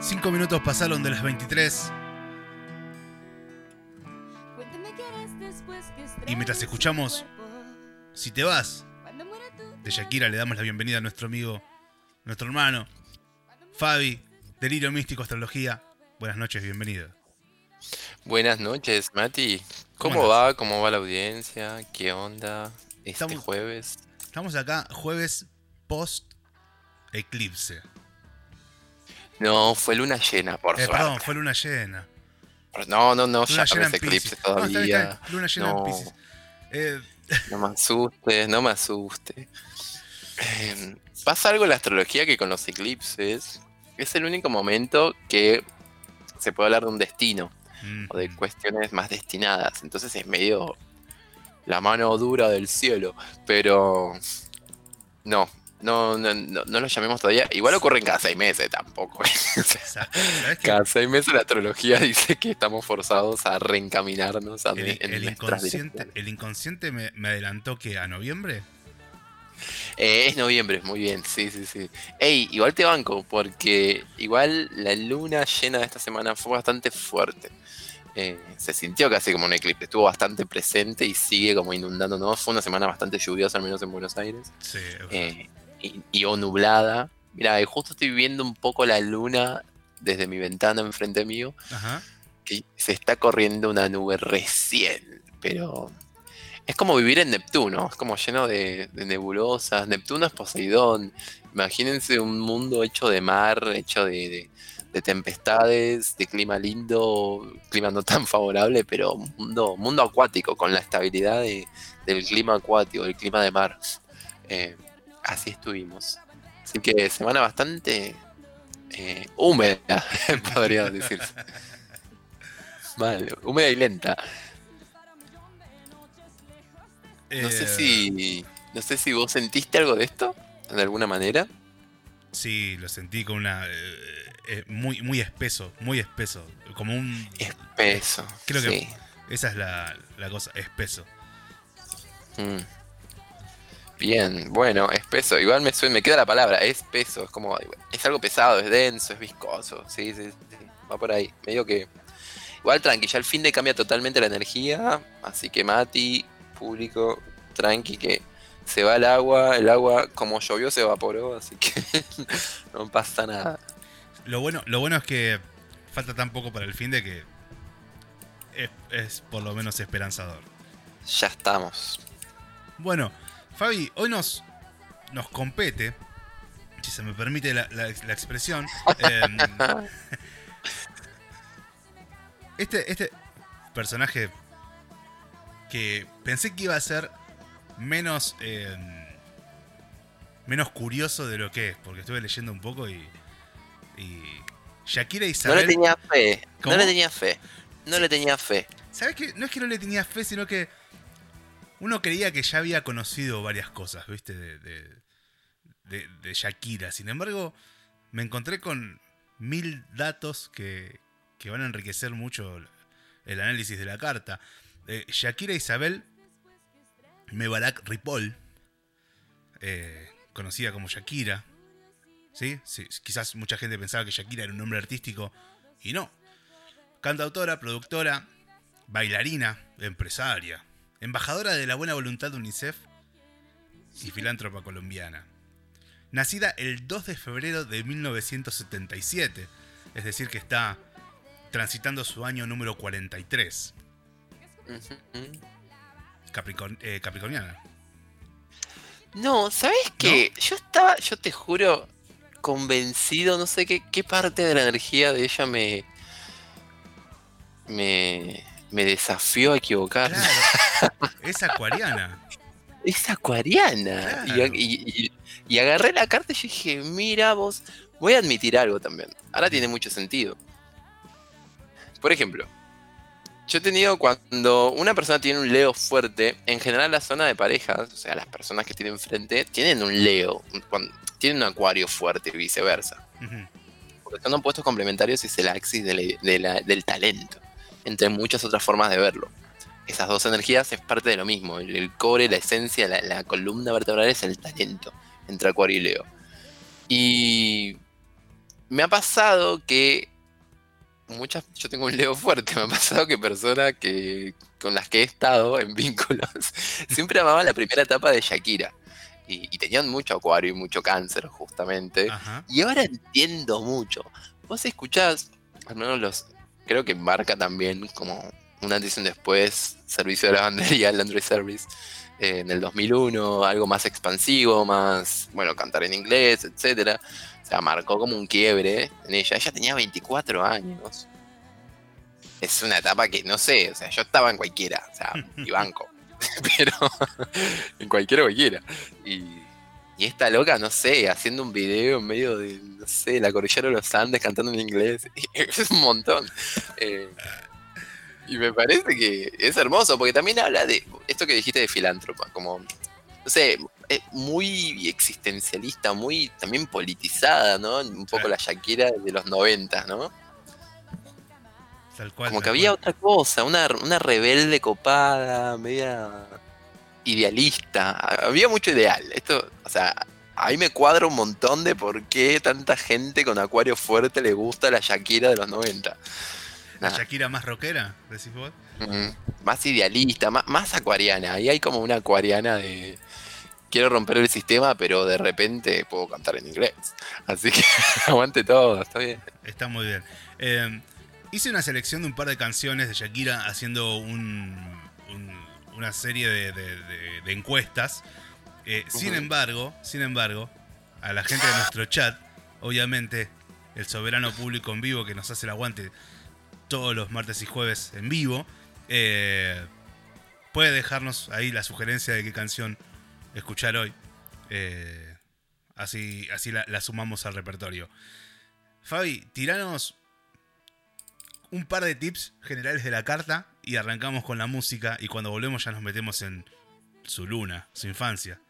Cinco minutos pasaron de las 23. Y mientras escuchamos Si te vas de Shakira, le damos la bienvenida a nuestro amigo, nuestro hermano, Fabi, Delirio Místico Astrología. Buenas noches, bienvenido. Buenas noches, Mati. ¿Cómo va? ¿Cómo va la audiencia? ¿Qué onda? Este Estamos- jueves. Estamos acá jueves post eclipse. No, fue luna llena, por Eh, suerte. perdón, fue luna llena. No, no, no, Luna ya llena no es eclipse Pisces. No, está todavía. está Luna llena No. en Pisces. Eh, No me asustes, no me asustes. Eh, pasa algo en la astrología que con los eclipses es el único momento que se puede hablar de un destino mm, o de cuestiones más destinadas. Entonces es medio la mano dura del cielo. Pero no, no, no, no, no lo llamemos todavía. Igual ocurren cada seis meses tampoco. Cada seis meses la astrología dice que estamos forzados a reencaminarnos a El, en el inconsciente, el inconsciente me, me adelantó que a noviembre. Eh, es noviembre, muy bien, sí, sí, sí. Ey, igual te banco, porque igual la luna llena de esta semana fue bastante fuerte. Eh, se sintió casi como un eclipse, estuvo bastante presente y sigue como inundando, ¿no? Fue una semana bastante lluviosa, al menos en Buenos Aires, Sí, eh, y, y o nublada. Mira, justo estoy viendo un poco la luna desde mi ventana enfrente mío, Ajá. que se está corriendo una nube recién, pero es como vivir en Neptuno, es como lleno de, de nebulosas. Neptuno es Poseidón. Imagínense un mundo hecho de mar, hecho de, de- de tempestades, de clima lindo, clima no tan favorable, pero mundo, mundo acuático, con la estabilidad de- del clima acuático, del clima de mar. Eh, así estuvimos. Así que semana bastante eh, húmeda, podría decirse. Vale, húmeda y lenta. No sé si. No sé si vos sentiste algo de esto, de alguna manera. Sí, lo sentí con una. eh, eh, muy, muy espeso, muy espeso. Como un. Espeso. Creo que-. Esa es la, la cosa, espeso. Mm. Bien, bueno, espeso. Igual me suena, me queda la palabra, espeso. Es como. Es algo pesado, es denso, es viscoso. Sí, sí, sí. Va por ahí. Medio que. Igual tranqui, ya al fin de cambia totalmente la energía. Así que Mati, público, tranqui, que se va el agua. El agua, como llovió, se evaporó. Así que no pasa nada. Lo bueno, lo bueno es que falta tan poco para el fin de que es, es por lo menos esperanzador. Ya estamos. Bueno, Fabi, hoy nos, nos compete, si se me permite la, la- la expresión, em, este, este personaje que pensé que iba a ser menos em, menos curioso de lo que es, porque estuve leyendo un poco y, y Shakira y No Isabel... le tenía fe. ¿Cómo? No le tenía fe. No le tenía fe. ¿Sabes qué? No es que no le tenía fe, sino que uno creía que ya había conocido varias cosas, ¿viste? De, de, de- de Shakira. Sin embargo, me encontré con mil datos que, que van a enriquecer mucho el análisis de la carta. Eh, Shakira Isabel Mebarak Ripoll, eh, conocida como Shakira, ¿sí? Sí, Quizás mucha gente pensaba que Shakira era un nombre artístico y no. Cantautora, productora, bailarina, empresaria, embajadora de la buena voluntad de UNICEF y filántropa colombiana. Nacida el 2 de febrero de 1977, es decir, que está transitando su año número 43, Ujú. Capricorn- eh, capricorniana. No, ¿sabes qué? Yo estaba, yo te juro, convencido, no sé qué, qué parte de la energía de ella me. me. me desafió a equivocar. Claro, es acuariana. Es acuariana. Y, Claro. y- y- y agarré la carta y dije, mira vos, voy a admitir algo también. Ahora tiene mucho sentido. Por ejemplo, yo he tenido cuando una persona tiene un Leo fuerte, en general la zona de parejas, o sea, las personas que tienen frente, tienen un Leo, tienen un acuario fuerte y viceversa. Ujú. Porque son opuestos complementarios y es el axis de la- de la- del talento, entre muchas otras formas de verlo. Esas dos energías es parte de lo mismo. El, el core, la esencia, la, la columna vertebral es el talento. entre Acuario y Leo. Y me ha pasado que muchas, yo tengo un Leo fuerte, me ha pasado que personas que con las que he estado en vínculos siempre amaban la primera etapa de Shakira. Y, tenían mucho acuario y mucho cáncer, justamente. Y ahora entiendo mucho. Vos escuchás, al menos los. Creo que marca también como un antes y un después, servicio de lavandería, el Laundry Service, eh, en el 2001, algo más expansivo, más, bueno, cantar en inglés, etcétera. O sea, marcó como un quiebre en ella. Ella tenía 24 años. Es una etapa que, no sé, o sea, yo estaba en cualquiera, o sea, y banco. Pero en cualquiera cualquiera. Y, y esta loca, no sé, haciendo un video en medio de, no sé, la cordillera de los Andes cantando en inglés. Es un montón. Eh, y me parece que es hermoso, porque también habla de esto que dijiste de filántropa, como, no sé, es muy existencialista, muy también politizada, ¿no? Un poco la Shakira de los 90, ¿no? Como que había otra cosa, una, una rebelde copada, media idealista. Había mucho ideal. Esto, o sea, ahí me cuadra un montón de por qué tanta gente con acuario fuerte le gusta la Shakira de los 90. ¿La Shakira más rockera, decís vos? más idealista, más, más acuariana. Ahí hay como una acuariana de quiero romper el sistema, pero de repente puedo cantar en inglés. Así que aguante todo, está bien. Está muy bien. Eh, hice una selección de un par de canciones de Shakira haciendo una serie de, encuestas. Eh, sin embargo, sin embargo, a la gente de nuestro chat, obviamente, el soberano público en vivo que nos hace el aguante todos los martes y jueves en vivo, eh, puede dejarnos ahí la sugerencia de qué canción escuchar hoy. Eh, así así la, la, sumamos al repertorio. Fabi, tiranos un par de tips generales de la carta y arrancamos con la música y cuando volvemos ya nos metemos en su luna, su infancia.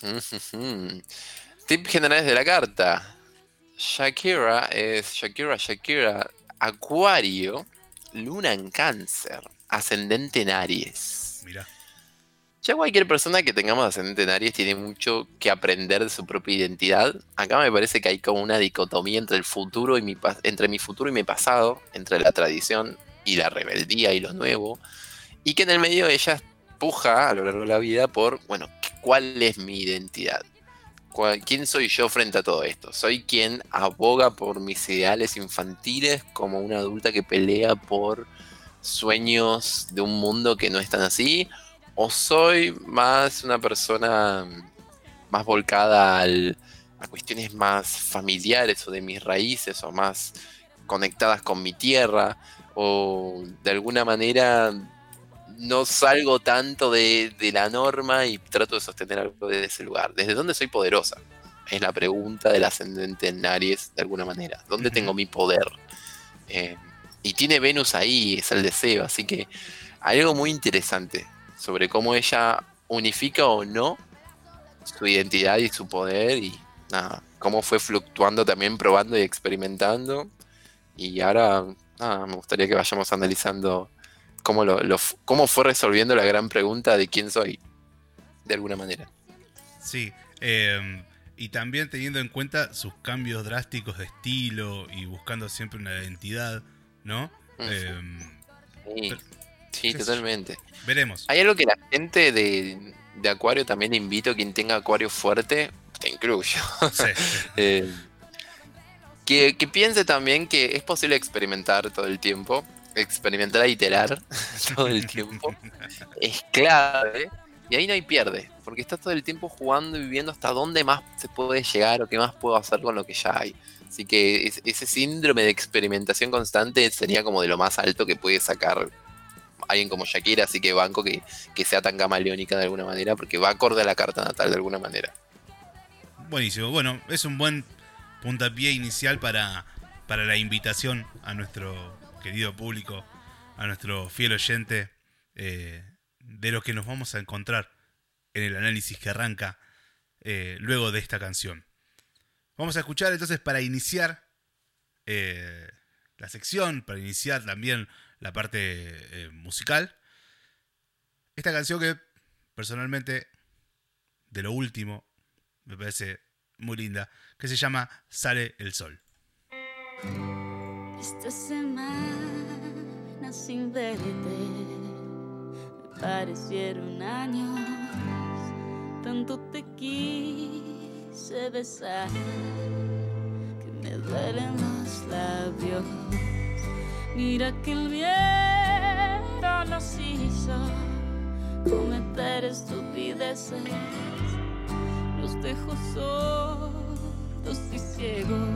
tips generales de la carta. Shakira es Shakira, Shakira, Acuario, luna en cáncer, ascendente en Aries. Mira. Ya cualquier persona que tengamos ascendente en Aries tiene mucho que aprender de su propia identidad. Acá me parece que hay como una dicotomía entre el futuro y mi entre mi futuro y mi pasado, entre la tradición y la rebeldía y lo nuevo, y que en el medio ella puja a lo largo de la vida por, bueno, ¿cuál es mi identidad? ¿Quién soy yo frente a todo esto? ¿Soy quien aboga por mis ideales infantiles como una adulta que pelea por sueños de un mundo que no es tan así? O soy más una persona más volcada a cuestiones más familiares o de mis raíces o más conectadas con mi tierra o de alguna manera no salgo tanto de, la norma y trato de sostener algo desde ese lugar. ¿Desde dónde soy poderosa? Es la pregunta del ascendente en Aries de alguna manera. ¿Dónde tengo mi poder? Eh, y tiene Venus ahí, es el deseo, así que algo muy interesante sobre cómo ella unifica o no su identidad y su poder y nada, cómo fue fluctuando también, probando y experimentando. Y ahora me gustaría que vayamos analizando cómo, lo, cómo fue resolviendo la gran pregunta de quién soy, de alguna manera. Sí, em, y también teniendo en cuenta sus cambios drásticos de estilo y buscando siempre una identidad, ¿no? Em, sí. Sí, totalmente. Veremos. Hay algo que la gente de, Acuario también invito, quien tenga Acuario fuerte, te incluyo. Eh, que, piense también que es posible experimentar todo el tiempo, experimentar a iterar todo el tiempo. es clave. Y ahí no hay pierde, porque estás todo el tiempo jugando y viviendo hasta dónde más se puede llegar o qué más puedo hacer con lo que ya hay. Así que ese síndrome de experimentación constante sería como de lo más alto que puede sacar alguien como Shakira, así que banco que, sea tan camaleónica de alguna manera, porque va acorde a la carta natal de alguna manera. Buenísimo, bueno, es un buen puntapié inicial para, para la invitación a nuestro querido público, a nuestro fiel oyente, eh, de lo que nos vamos a encontrar en el análisis que arranca eh, luego de esta canción. Vamos a escuchar entonces para iniciar eh, la sección, para iniciar también la parte eh, musical. Esta canción que personalmente, de lo último me parece muy linda, que se llama Sale el Sol. Esta semana sin verte me parecieron años, tanto te quise besar que me duelen los labios. Mira que el viento nos hizo cometer estupideces, nos dejó sordos y ciegos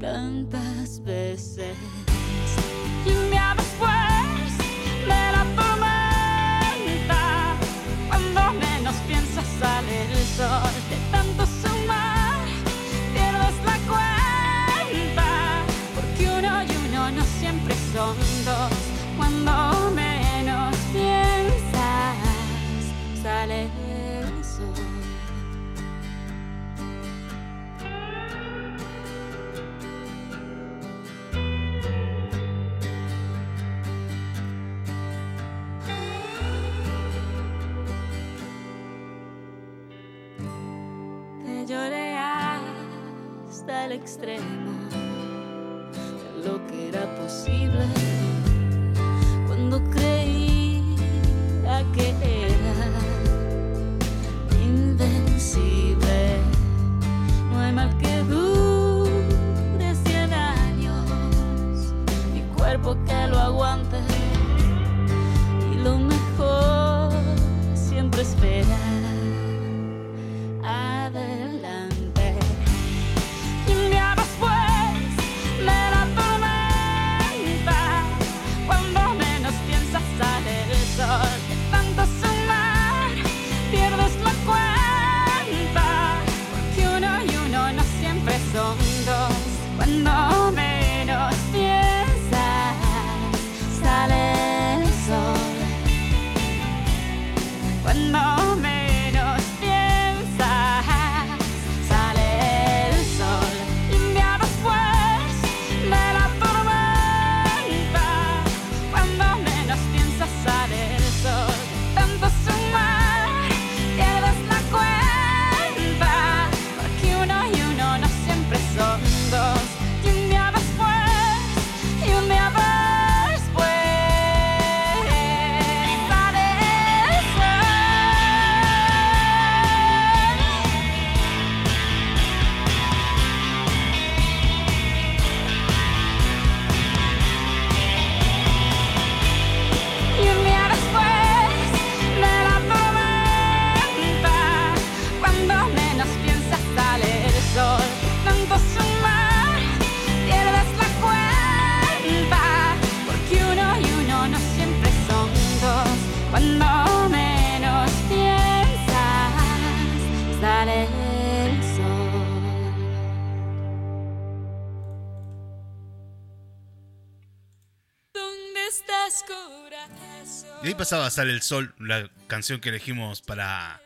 tantas veces. Y día después de la tormenta, cuando menos piensas sale el sol, son cuando menos piensas sale el sol. Te lloré hasta el extremo lo que era posible cuando creía que era invencible. No hay mal que dure pasaba Sale el Sol, la canción que elegimos para,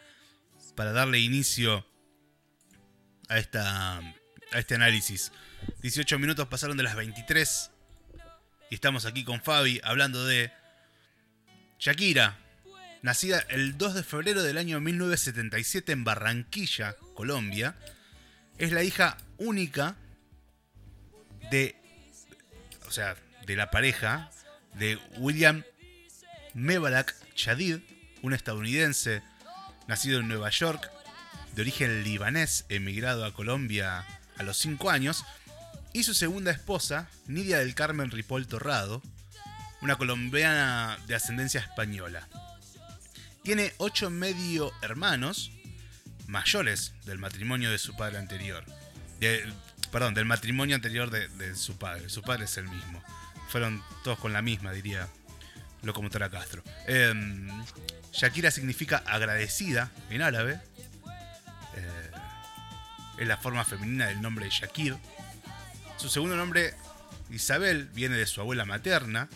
para darle inicio a, esta, a este análisis. 18 minutos pasaron de las 23 y estamos aquí con Fabi hablando de Shakira, nacida el 2 de febrero del año 1977 en Barranquilla, Colombia. Es la hija única de, o sea, de la pareja de William Mebarak Chadid, un estadounidense nacido en Nueva York, de origen libanés, emigrado a Colombia a los 5 años, y su segunda esposa, Nidia del Carmen Ripoll Torrado, una colombiana de ascendencia española. Tiene ocho medio hermanos mayores del matrimonio de su padre anterior. Perdón, del matrimonio anterior de, de su padre. Su padre es el mismo. Fueron todos con la misma, diría Locomotora Castro. Em, Shakira significa agradecida en árabe. Eh, es la forma femenina del nombre de Shakir. Su segundo nombre, Isabel, viene de su abuela materna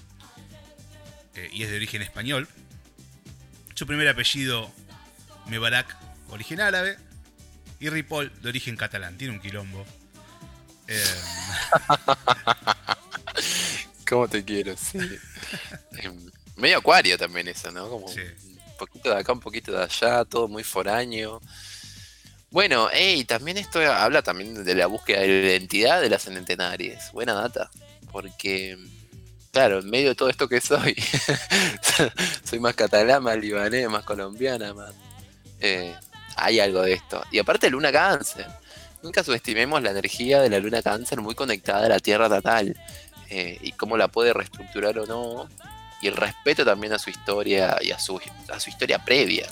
eh, y es de origen español. Su primer apellido, Mebarak, origen árabe. Y Ripoll, de origen catalán. Tiene un quilombo. Eh, ¿Cómo te quiero? Sí. Medio acuario también eso, ¿no? Como Sí. un poquito de acá, un poquito de allá, todo muy foraño. Bueno, hey, también esto habla también de la búsqueda de la identidad de las centenarias. Buena data. Porque, claro, en medio de todo esto que soy, soy más catalán, más libanés, más colombiana, más. eh, hay algo de esto. Y aparte, luna cáncer. Nunca subestimemos la energía de la luna cáncer muy conectada a la tierra natal. eh, y cómo la puede reestructurar o no. Y el respeto también a su historia y a su, a su historia previa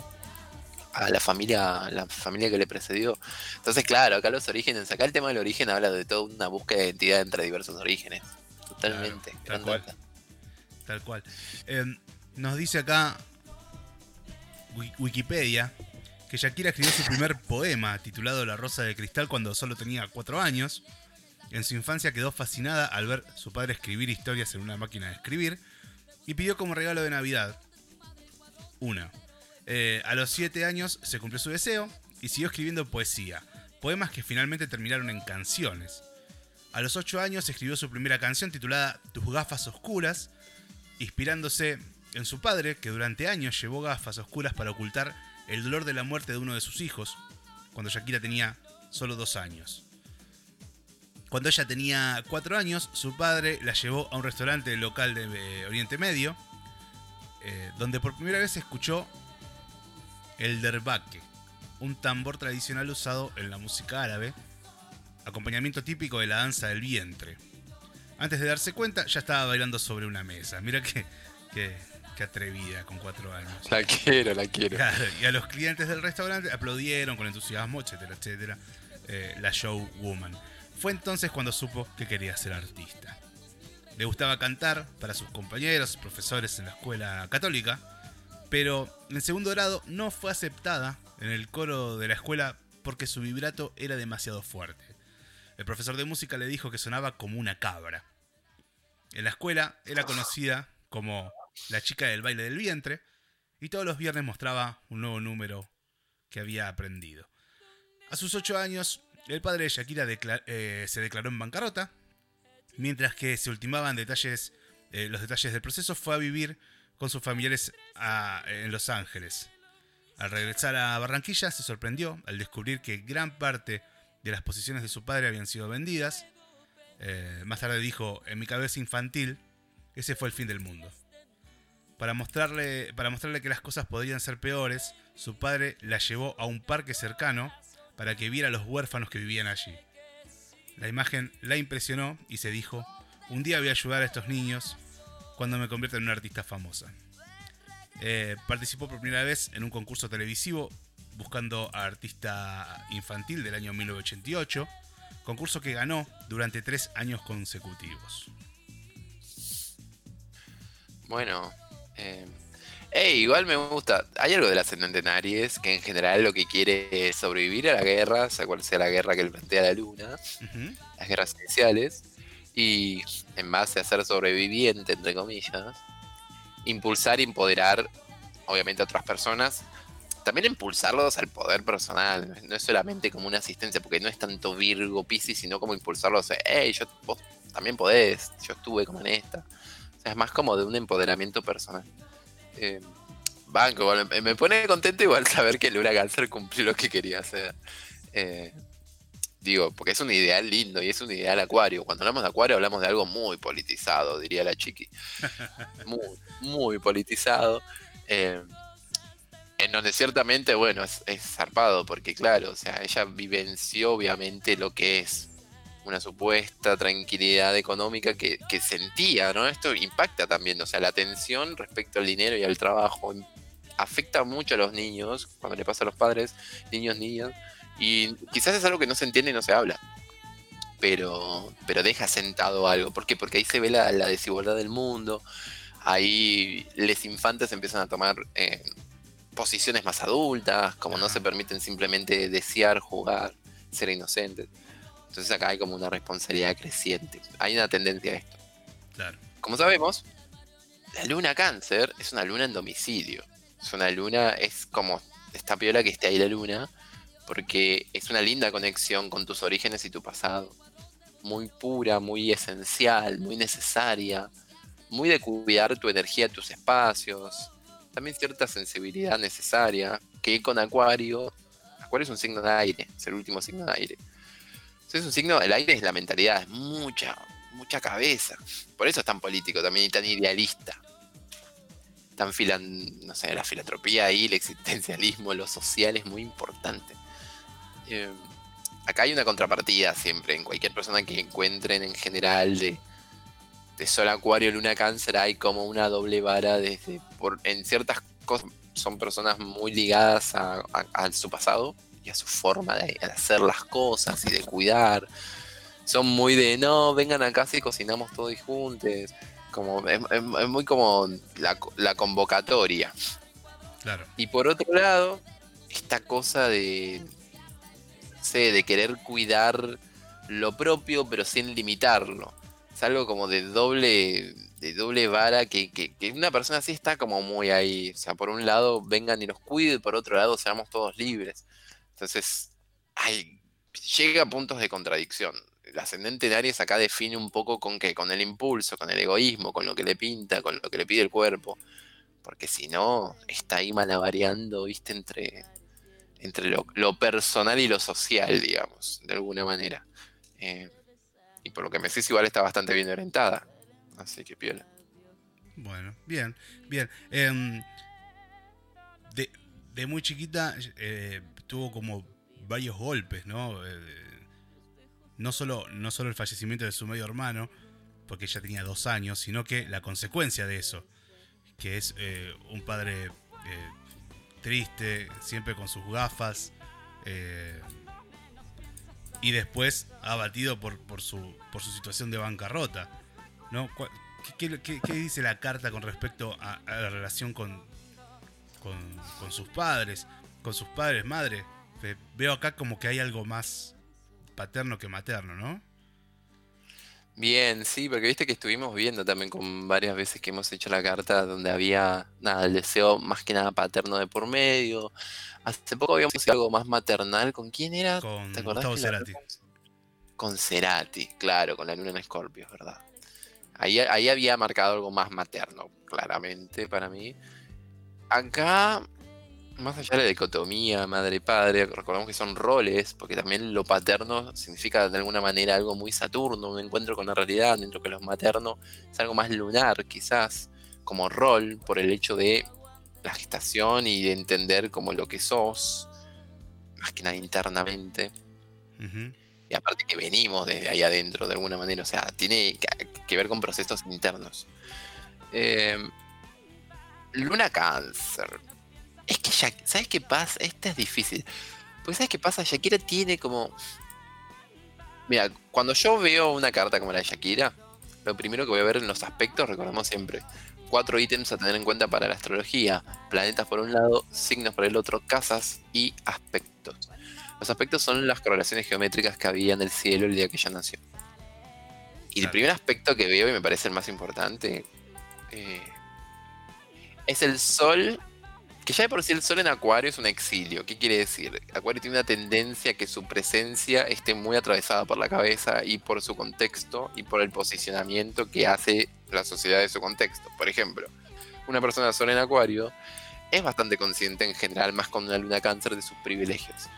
a la familia, la familia que le precedió. Entonces, claro, acá los orígenes, acá el tema del origen habla de toda una búsqueda de identidad entre diversos orígenes. Totalmente. Claro, tal cual. Tal cual. Eh, nos dice acá Wi- Wikipedia que Shakira escribió su primer poema titulado La Rosa de Cristal cuando solo tenía cuatro años. En su infancia quedó fascinada al ver su padre escribir historias en una máquina de escribir y pidió como regalo de Navidad una. Eh, a los siete años se cumplió su deseo y siguió escribiendo poesía, poemas que finalmente terminaron en canciones. A los 8 años escribió su primera canción titulada Tus gafas oscuras, inspirándose en su padre, que durante años llevó gafas oscuras para ocultar el dolor de la muerte de uno de sus hijos, cuando Shakira tenía solo dos años. Cuando ella tenía 4 años, su padre la llevó a un restaurante local de eh, Oriente Medio, eh, donde por primera vez escuchó el derbaque, un tambor tradicional usado en la música árabe, acompañamiento típico de la danza del vientre. Antes de darse cuenta, ya estaba bailando sobre una mesa. Mira qué, qué, qué atrevida con cuatro años. La quiero, la quiero. Claro, y a los clientes del restaurante aplaudieron con entusiasmo, etcétera, etcétera, eh, la showwoman. Fue entonces cuando supo que quería ser artista. Le gustaba cantar para sus compañeros, profesores en la escuela católica, pero en segundo grado no fue aceptada en el coro de la escuela porque su vibrato era demasiado fuerte. El profesor de música le dijo que sonaba como una cabra. En la escuela era conocida como la chica del baile del vientre y todos los viernes mostraba un nuevo número que había aprendido. A sus ocho años, el padre de Shakira eh, se declaró en bancarrota, mientras que se ultimaban eh, los detalles del proceso, fue a vivir con sus familiares en Los Ángeles. Al regresar a Barranquilla se sorprendió al descubrir que gran parte de las posiciones de su padre habían sido vendidas. Eh, más tarde dijo, en mi cabeza infantil, ese fue el fin del mundo. Para mostrarle, para mostrarle que las cosas podrían ser peores, su padre la llevó a un parque cercano para que viera a los huérfanos que vivían allí. La imagen la impresionó y se dijo, un día voy a ayudar a estos niños cuando me convierta en una artista famosa. Eh, participó por primera vez en un concurso televisivo buscando a artista infantil del año 1988, concurso que ganó durante tres años consecutivos. Bueno, eh, ey, igual me gusta. Hay algo de las centenarias que en general lo que quiere es sobrevivir a la guerra, sea cual sea la guerra que le plantea la luna, las guerras iniciales, y en base a ser sobreviviente, entre comillas, impulsar y empoderar, obviamente, a otras personas. También impulsarlos al poder personal, no es solamente como una asistencia, porque no es tanto Virgo, Piscis, sino como impulsarlos, hey, yo, vos también podés, yo estuve como en esta. O sea, es más como de un empoderamiento personal. Eh, banco, igual, me, me pone contento igual saber que Luna Cáncer cumplió lo que quería hacer. Eh, digo, porque es un ideal lindo y es un ideal acuario. Cuando hablamos de acuario hablamos de algo muy politizado, diría la chiqui. Muy, muy politizado. eh, en donde ciertamente, bueno, es, es zarpado, porque claro, o sea, ella vivenció obviamente lo que es una supuesta tranquilidad económica que, que sentía, ¿no? Esto impacta también, o sea, la tensión respecto al dinero y al trabajo afecta mucho a los niños, cuando le pasa a los padres, niños, niñas, y quizás es algo que no se entiende y no se habla, pero, pero deja sentado algo. ¿Por qué? Porque ahí se ve la, la desigualdad del mundo, ahí los infantes empiezan a tomar eh, posiciones más adultas, como no se permiten simplemente desear, jugar, ser inocentes. Entonces acá hay como una responsabilidad creciente. Hay una tendencia a esto. Claro. Como sabemos, la luna cáncer es una luna en domicilio. Es una luna, es como esta piola que esté ahí la luna, porque es una linda conexión con tus orígenes y tu pasado. Muy pura, muy esencial, muy necesaria. Muy de cuidar tu energía, tus espacios. También cierta sensibilidad necesaria, que con Acuario, Acuario es un signo de aire, es el último signo de aire. Es un signo, el aire es la mentalidad, es mucha, mucha cabeza. Por eso es tan político también y tan idealista. Tan filan, no sé, la filantropía ahí, el existencialismo, lo social es muy importante. Eh, acá hay una contrapartida siempre, en cualquier persona que encuentren en general de, Sol Acuario, Luna Cáncer, hay como una doble vara desde, por, en ciertas cosas son personas muy ligadas a su pasado y a su forma de hacer las cosas y de cuidar. Son muy de, no, vengan a casa y cocinamos todos juntos. Como, es, es- es muy como la, la convocatoria. Claro. Y por otro lado, esta cosa de, no sé, de querer cuidar lo propio, pero sin limitarlo. Es algo como de doble, de doble vara que, que- que una persona así está como muy ahí. O sea, por un lado vengan y nos cuiden, y por otro lado seamos todos libres. Entonces, ay, llega a puntos de contradicción. El ascendente en Aries acá define un poco con qué, con el impulso, con el egoísmo, con lo que le pinta, con lo que le pide el cuerpo. Porque si no, está ahí malabareando, viste, entre, entre lo, lo personal y lo social, digamos, de alguna manera. Eh, y por lo que me decís, igual está bastante bien orientada. Así que piola. Bueno, bien, bien. Em, de, de muy chiquita eh, tuvo como varios golpes, ¿no? Eh, no, solo, no solo el fallecimiento de su medio hermano, porque ella tenía dos años, sino que la consecuencia de eso, que es eh, un padre eh, triste, siempre con sus gafas, y después abatido por, por, su, por su situación de bancarrota. ¿no? ¿Cuál- ¿Qué, dice la carta con respecto a, a la relación con, con, con sus padres? Con sus padres, madre. Ve- Veo acá como que hay algo más paterno que materno, ¿no? Bien, sí, porque viste que estuvimos viendo también con varias veces que hemos hecho la carta donde había, nada, el deseo más que nada paterno de por medio. Hace poco habíamos hecho algo más maternal. ¿Con quién era? Con ¿Te acordás Gustavo Cerati. Con Cerati, claro, con la luna en Escorpio, es verdad. Ahí, ahí había marcado algo más materno, claramente, para mí. Acá, más allá de la dicotomía madre-padre, recordemos que son roles, porque también lo paterno significa de alguna manera algo muy Saturno, un encuentro con la realidad, mientras que lo materno es algo más lunar, quizás, como rol, por el hecho de la gestación y de entender como lo que sos, más que nada internamente. Y aparte que venimos desde ahí adentro de alguna manera, o sea, tiene que, que ver con procesos internos. Eh, Luna Cáncer. Es que ya, ¿sabes qué pasa? Esta es difícil. Pues ¿sabes qué pasa? Shakira tiene como... Mira, cuando yo veo una carta como la de Shakira, lo primero que voy a ver en los aspectos, recordamos siempre, cuatro ítems a tener en cuenta para la astrología. Planetas por un lado, signos por el otro, casas y aspectos. Los aspectos son las correlaciones geométricas que había en el cielo el día que ella nació. Y el primer aspecto que veo y me parece el más importante eh, es el sol, que ya de por sí el sol en Acuario es un exilio. ¿Qué quiere decir? Acuario tiene una tendencia a que su presencia esté muy atravesada por la cabeza y por su contexto y por el posicionamiento que hace la sociedad de su contexto. Por ejemplo, una persona de sol en Acuario es bastante consciente en general, más con una luna cáncer, de sus privilegios.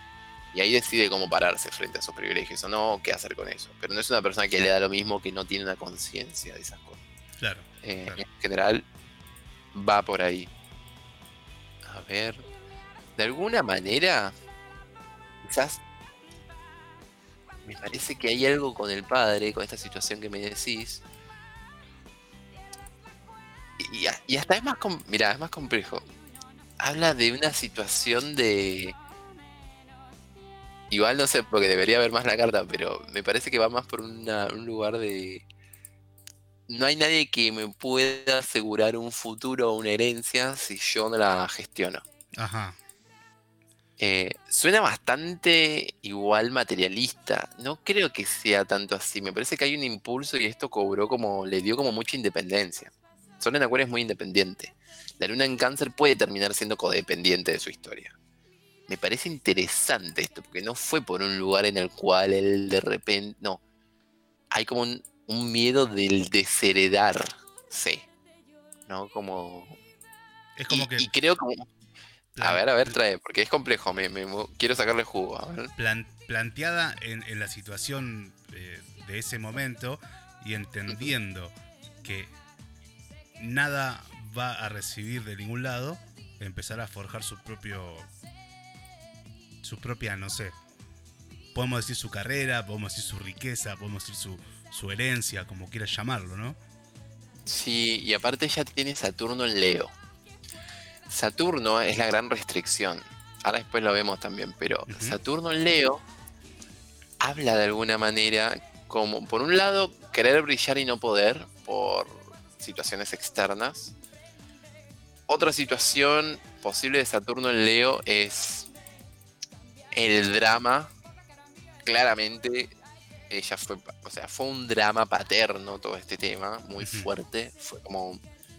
Y ahí decide cómo pararse frente a sus privilegios o no, qué hacer con eso. Pero no es una persona que le da lo mismo, que no tiene una conciencia de esas cosas. Claro. Eh, Claro. En general, va por ahí. A ver. De alguna manera, quizás. Me parece que hay algo con el padre, con esta situación que me decís. Y, hasta es más. Mirá, es más complejo. Habla de una situación de. Igual no sé, porque debería ver más la carta, pero me parece que va más por una- un lugar de no hay nadie que me pueda asegurar un futuro o una herencia si yo no la gestiono. Ajá. Eh, suena bastante igual materialista. No creo que sea tanto así. Me parece que hay un impulso y esto cobró como, le dio como mucha independencia. Sol en Acuario es muy independiente. La luna en cáncer puede terminar siendo codependiente de su historia. Me parece interesante esto, porque no fue por un lugar en el cual él de repente. No. Hay como un, un miedo del desheredarse. ¿No? Como Es como y, que. y creo como A ver, a ver, trae, porque es complejo, me, me- quiero sacarle jugo. A ver. plan- planteada en, en la situación eh, de ese momento y entendiendo que nada va a recibir de ningún lado, empezar a forjar su propio. su propia, no sé. Podemos decir su carrera, podemos decir su riqueza, podemos decir su, su herencia, como quieras llamarlo, ¿no? Sí, y aparte ya tiene Saturno en Leo. Saturno es la gran restricción. Ahora después lo vemos también, pero. Saturno en Leo habla de alguna manera como, por un lado, querer brillar y no poder por situaciones externas. Otra situación posible de Saturno en Leo es el drama. Claramente, ella fue, o sea, fue un drama paterno todo este tema, muy fuerte. Fue como,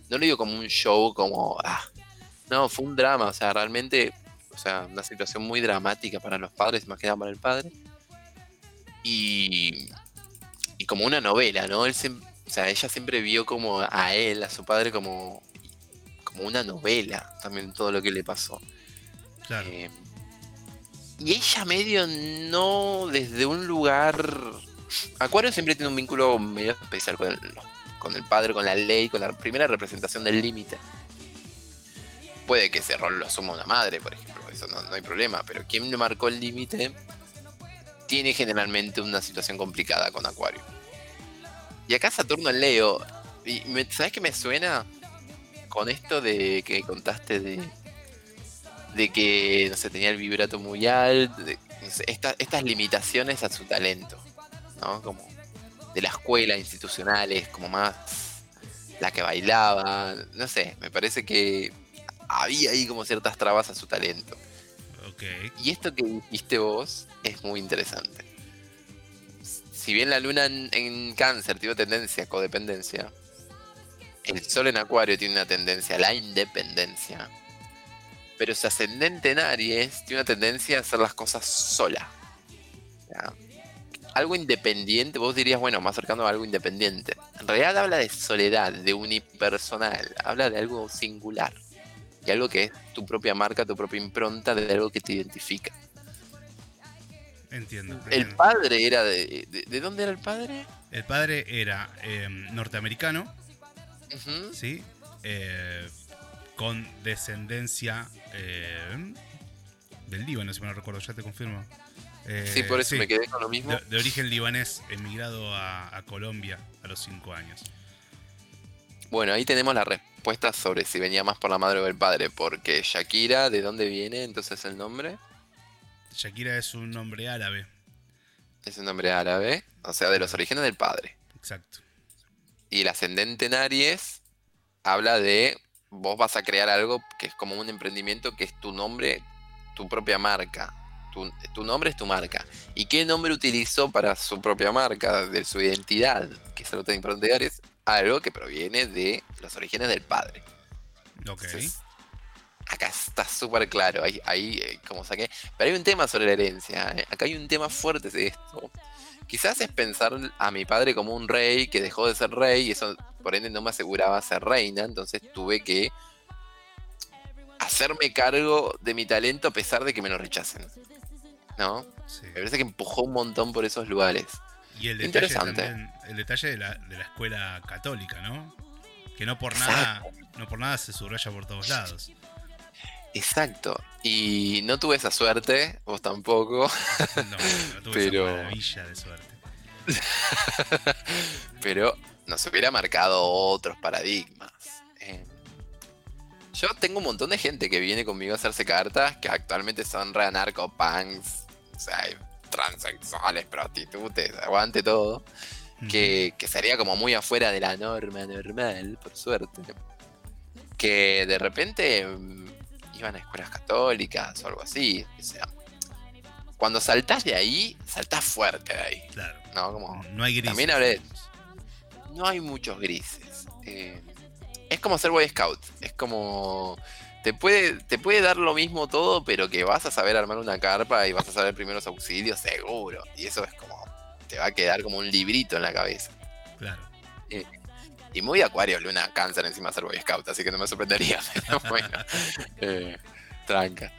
no lo digo como un show, como, ah, no, fue un drama, o sea, realmente, o sea, una situación muy dramática para los padres, más que nada para el padre. Y, y como una novela, ¿no? Él o sea, ella siempre vio como a él, a su padre, como, como una novela, también todo lo que le pasó. Claro. Eh, y ella medio no desde un lugar... Acuario siempre tiene un vínculo medio especial con el, padre, con la ley, con la primera representación del límite. Puede que ese rol lo asuma una madre, por ejemplo, eso no, no hay problema, pero quien le marcó el límite tiene generalmente una situación complicada con Acuario. Y acá Saturno en Leo, y me- ¿sabes qué me suena? Con esto de que contaste de, de que, no sé, tenía el vibrato muy alto, de- no sé, esta- estas limitaciones a su talento, ¿no? Como de la escuela, institucionales, como más la que bailaba, no sé, me parece que había ahí como ciertas trabas a su talento. Ok. Y esto que dijiste vos es muy interesante. Si bien la luna en, en cáncer tiene tendencia a codependencia, el sol en acuario tiene una tendencia a la independencia, pero su ascendente en Aries tiene una tendencia a hacer las cosas sola. ¿ya? Algo independiente, vos dirías, bueno, más cercano a algo independiente. En realidad habla de soledad, de unipersonal, habla de algo singular. Y algo que es tu propia marca, tu propia impronta, de algo que te identifica. Entiendo. El padre era de. ¿De, de dónde era el padre? El padre era eh, norteamericano. ¿sí? Eh, con descendencia eh, del Líbano, si me no recuerdo, ya te confirmo. Eh, Sí, por eso sí, me quedé con lo mismo. de, de origen libanés, emigrado a, a Colombia a los 5 años. Bueno, ahí tenemos la respuesta sobre si venía más por la madre o el padre. Porque Shakira, ¿de dónde viene entonces el nombre? Shakira es un nombre árabe, Es un nombre árabe, o sea, de los orígenes del padre. exacto. Y el ascendente en Aries habla de vos vas a crear algo que es como un emprendimiento que es tu nombre, tu propia marca. Tu, tu nombre es tu marca. ¿Y qué nombre utilizó para su propia marca, de su identidad? Que es algo tan importante de Aries. Algo que proviene de los orígenes del padre. Ok. Entonces, acá está súper claro, ahí, ahí eh, como saqué. Pero hay un tema sobre la herencia, eh, acá hay un tema fuerte de esto. Quizás es pensar a mi padre como un rey que dejó de ser rey y eso por ende no me aseguraba ser reina, entonces tuve que hacerme cargo de mi talento a pesar de que me lo rechacen. ¿No? sí. Me parece que empujó un montón por esos lugares. Y el detalle también, el detalle de la, de la escuela católica, ¿no? Que no por nada, no por nada se subraya por todos lados. Exacto. Y no tuve esa suerte, vos tampoco. No, no tuve Pero- esa maravilla de suerte. pero nos hubiera marcado otros paradigmas. Eh, yo tengo un montón de gente que viene conmigo a hacerse cartas que actualmente son re anarcopunks, o sea, transexuales, prostitutes, aguante todo, que, que sería como muy afuera de la norma normal, por suerte. Que de repente iban a escuelas católicas o algo así. O sea, cuando saltás de ahí, saltás fuerte de ahí, Claro. ¿no? Como, No hay grises. También hablé- no hay muchos grises. Eh, es como ser Boy Scout. Es como. Te puede, te puede dar lo mismo todo, pero que vas a saber armar una carpa y vas a saber primeros auxilios, seguro. Y eso es como. Te va a quedar como un librito en la cabeza. Claro. Y muy acuario, luna, cáncer encima ser Boy Scout, así que no me sorprendería. Pero bueno. Eh, Tranca.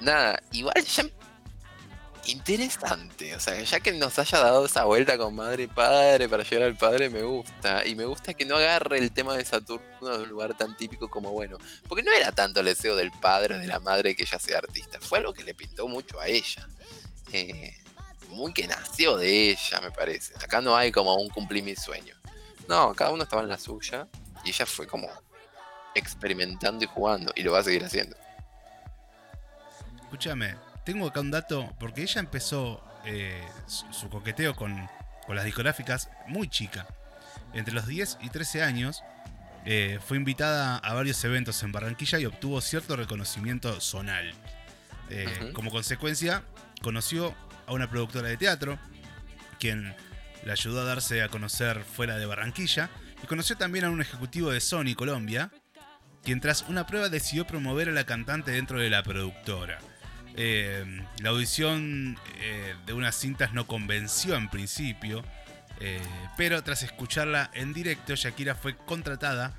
Nada, igual ya. Interesante, o sea, ya que nos haya dado esa vuelta con madre y padre para llegar al padre, me gusta. Y me gusta que no agarre el tema de Saturno de un lugar tan típico como bueno. Porque no era tanto el deseo del padre o de la madre que ella sea artista, fue algo que le pintó mucho a ella. Eh, muy que nació de ella, me parece. Acá no hay como un cumplir mi sueño. No, cada uno estaba en la suya y ella fue como experimentando y jugando y lo va a seguir haciendo. Escúchame, tengo acá un dato, porque ella empezó eh, su, su coqueteo con, con las discográficas muy chica. Entre los 10 y 13 años, eh, fue invitada a varios eventos en Barranquilla y obtuvo cierto reconocimiento zonal. Eh. Como consecuencia, conoció a una productora de teatro, quien le ayudó a darse a conocer fuera de Barranquilla, y conoció también a un ejecutivo de Sony Colombia, quien tras una prueba decidió promover a la cantante dentro de la productora. Eh, la audición eh, de unas cintas no convenció en principio, eh, pero tras escucharla en directo, Shakira fue contratada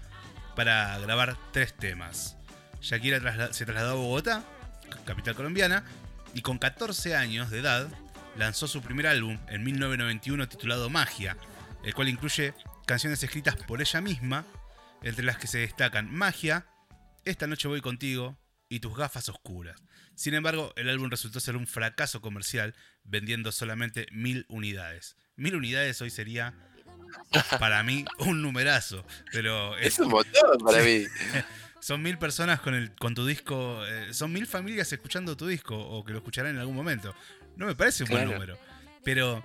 para grabar tres temas. Shakira se trasladó a Bogotá, capital colombiana, y con 14 años de edad lanzó su primer álbum en 1991 titulado Magia, el cual incluye canciones escritas por ella misma, entre las que se destacan Magia, Esta noche voy contigo y Tus gafas oscuras. Sin embargo, el álbum resultó ser un fracaso comercial, vendiendo solamente mil unidades. Mil unidades hoy sería, para mí, un numerazo, pero Es un montón para mí. son mil personas con, el, con tu disco, eh, son mil familias escuchando tu disco o que lo escucharán en algún momento. No me parece un buen Claro. número. Pero,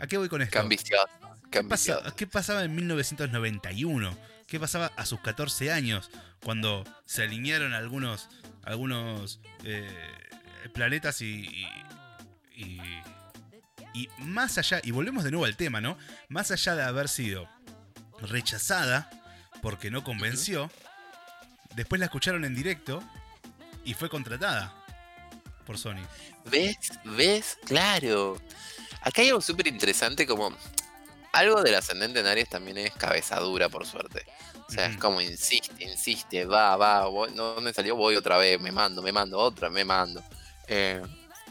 ¿a qué voy con esto? Qué ambicioso. Qué ¿Qué, pasa- ambicioso. qué pasaba en 1991? ¿Qué pasaba a sus 14 años cuando se alinearon algunos, algunos eh, planetas y, y, y- y más allá, y volvemos de nuevo al tema, ¿no? Más allá de haber sido rechazada porque no convenció, después la escucharon en directo y fue contratada por Sony. ¿Ves? ¿Ves? Claro. Acá hay algo súper interesante como... Algo del ascendente en Aries también es cabeza dura, por suerte. O sea, es como insiste, insiste, va, va, voy, no me salió, voy otra vez, me mando, me mando, otra, me mando. Eh,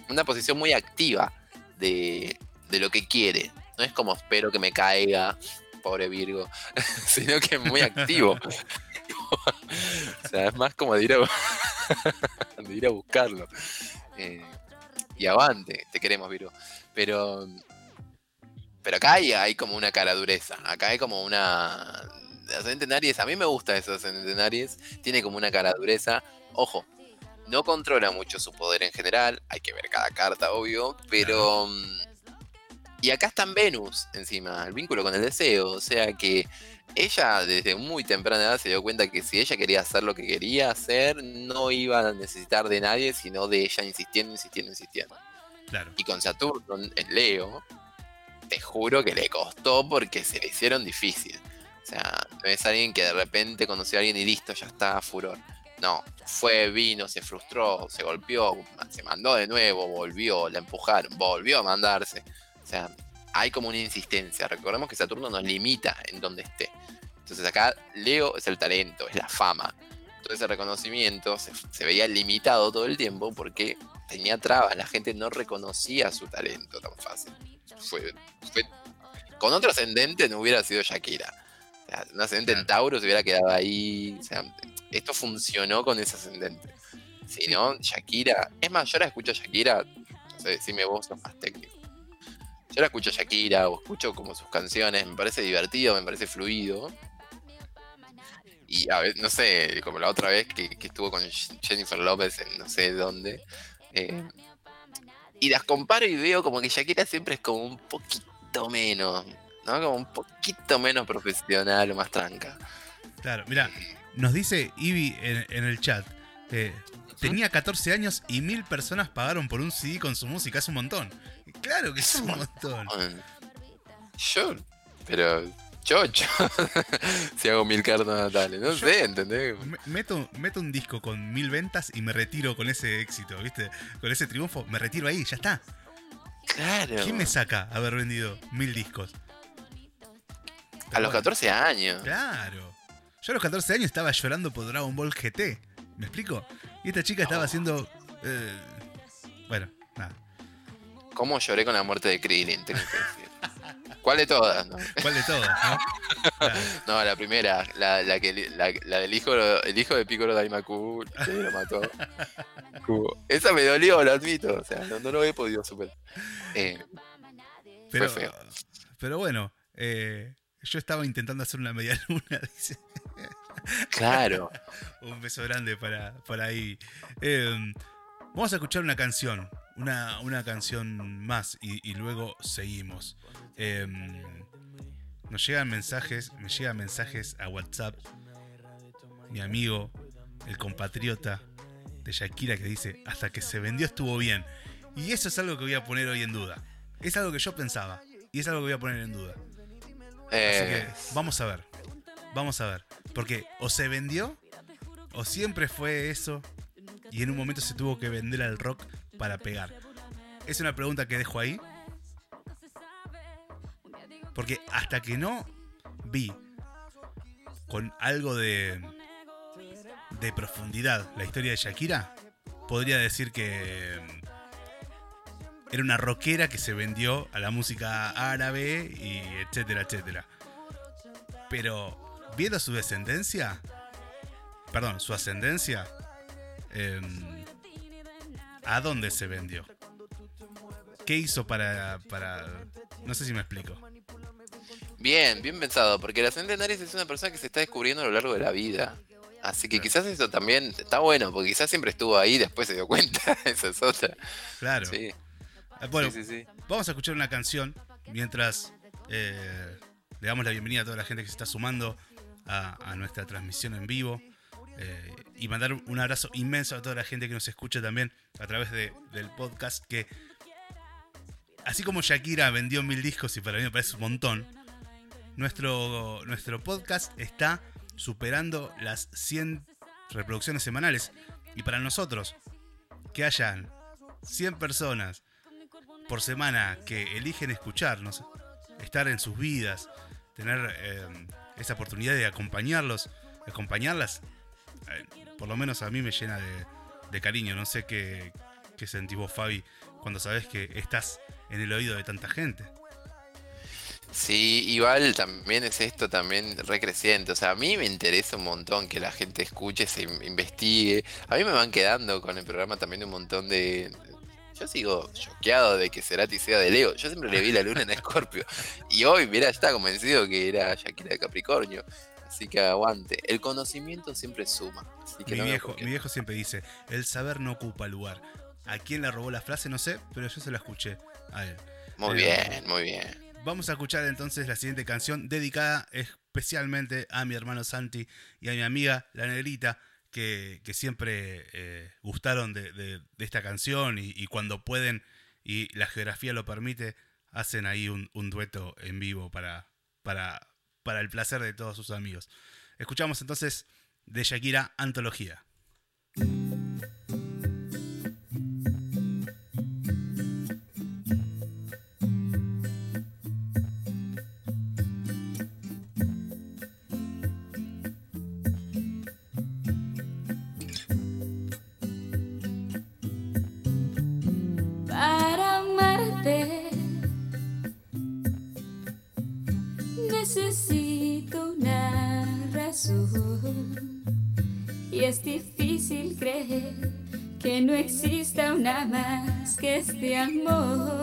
una posición muy activa de, de lo que quiere. No es como espero que me caiga, pobre Virgo, sino que es muy activo. o sea, es más como de ir a, de ir a buscarlo. Eh, y avante, te queremos, Virgo. Pero. Pero acá hay, hay como una cara dureza. Acá hay como una. Ascendente en Aries, a mí me gusta eso, Ascendente en Aries. Tiene como una cara dureza. Ojo, no controla mucho su poder en general. Hay que ver cada carta, obvio. Pero. mm, Y acá está en Venus encima, el vínculo con el deseo. O sea que ella desde muy temprana edad se dio cuenta que si ella quería hacer lo que quería hacer, no iba a necesitar de nadie, sino de ella insistiendo, insistiendo, insistiendo. Claro. Y con Saturno en Leo, te juro que le costó porque se le hicieron difícil. O sea, no es alguien que de repente conoció a alguien y listo, ya está furor. No, fue, vino, se frustró, se golpeó, se mandó de nuevo, volvió, la empujaron, volvió a mandarse. O sea, hay como una insistencia. Recordemos que Saturno nos limita en donde esté. Entonces acá Leo es el talento, es la fama. Todo ese reconocimiento se, se veía limitado todo el tiempo porque tenía trabas, la gente no reconocía su talento tan fácil. Fue, fue- con otro ascendente no hubiera sido Shakira. O sea, un ascendente en. Tauro se hubiera quedado ahí. O sea, esto funcionó con ese ascendente. Si no, Shakira. Es más, yo la escucho a Shakira. No sé, decime vos, sos más técnico. Yo la escucho a Shakira o escucho como sus canciones. Me parece divertido, me parece fluido. Y a ver, no sé, como la otra vez que, que estuvo con Jennifer López en no sé dónde. eh, y las comparo y veo como que Shakira siempre es como un poquito menos, ¿no? Como un poquito menos profesional o más tranca. Claro, mira, nos dice Ivy en, en el chat. eh, tenía 14 años y mil personas pagaron por un CD con su música, es un montón. Claro que es un montón. Yo, pero yo, si hago mil cartas natales, no Yo- sé, ¿entendés? Me- Meto, meto un disco con mil ventas y me retiro con ese éxito, ¿viste? Con ese triunfo, me retiro ahí, ya está. Claro. ¿Quién me saca haber vendido mil discos? A los Bueno, 14 años. Claro. Yo a los 14 años estaba llorando por Dragon Ball GT. ¿Me explico? Y esta chica estaba haciendo. eh, bueno, nada. ¿Cómo lloré con la muerte de Krillin? Tengo que decir. ¿Cuál de todas? No, ¿Cuál de todas, no? Claro. No, la primera, la, la que, la, la del hijo, el hijo de Piccolo Daimaku, que lo mató. Esa me dolió, lo admito. O sea, no, no lo he podido superar. Eh, Pero, feo. pero bueno, eh, yo estaba intentando hacer una media luna, dice. claro. Un beso grande para, para ahí. Eh, vamos a escuchar una canción. Una, una canción más y, y luego seguimos. Eh, nos llegan mensajes, me llegan mensajes a WhatsApp. Mi amigo, el compatriota de Shakira que dice, hasta que se vendió estuvo bien. Y eso es algo que voy a poner hoy en duda. Es algo que yo pensaba. Y es algo que voy a poner en duda. Así Eh, que vamos a ver. Vamos a ver. Porque o se vendió, o siempre fue eso, y en un momento se tuvo que vender al rock para pegar. Es una pregunta que dejo ahí. Porque hasta que no vi con algo de, de profundidad la historia de Shakira, podría decir que mm, era una rockera que se vendió a la música árabe y etcétera, etcétera. Pero viendo su descendencia, perdón, su ascendencia, em, ¿a dónde se vendió? ¿Qué hizo para, para... No sé si me explico. Bien, bien pensado, porque la Centenaris es una persona que se está descubriendo a lo largo de la vida. Así que quizás eso también está bueno, porque quizás siempre estuvo ahí y después se dio cuenta. Esa es otra. Claro. Sí, Eh, Bueno, sí, sí, sí. Vamos a escuchar una canción mientras eh, le damos la bienvenida a toda la gente que se está sumando a, a nuestra transmisión en vivo. Y mandar un abrazo inmenso a toda la gente que nos escucha también a través de- del podcast. Que así como Shakira vendió mil discos y para mí me parece un montón, nuestro, nuestro podcast está superando las 100 reproducciones semanales. Y para nosotros, que hayan 100 personas por semana que eligen escucharnos, estar en sus vidas, tener eh, esa oportunidad de acompañarlos, acompañarlas, por lo menos a mí me llena de, de cariño. No sé qué, qué sentís vos, Fabi, cuando sabes que estás en el oído de tanta gente. Sí, igual también es esto también recreciente. O sea, a mí me interesa un montón que la gente escuche, se in- investigue. A mí me van quedando con el programa también un montón de. Yo sigo choqueado de que Cerati sea de Leo. Yo siempre le vi la luna en Escorpio. Y hoy, mira, está convencido que era Shakira de Capricornio. Así que aguante. El conocimiento siempre suma. Así que Mi no viejo, mi viejo siempre dice, el saber no ocupa lugar. ¿A quién le robó la frase? No sé, pero yo se la escuché a él. Muy Eh, bien, muy bien. Vamos a escuchar entonces la siguiente canción dedicada especialmente a mi hermano Santi y a mi amiga La Negrita, que, que siempre eh, gustaron de, de- de esta canción y, y cuando pueden y la geografía lo permite, hacen ahí un, un dueto en vivo para, para, para el placer de todos sus amigos. Escuchamos entonces de Shakira Antología. Es difícil creer que no exista una más que este amor.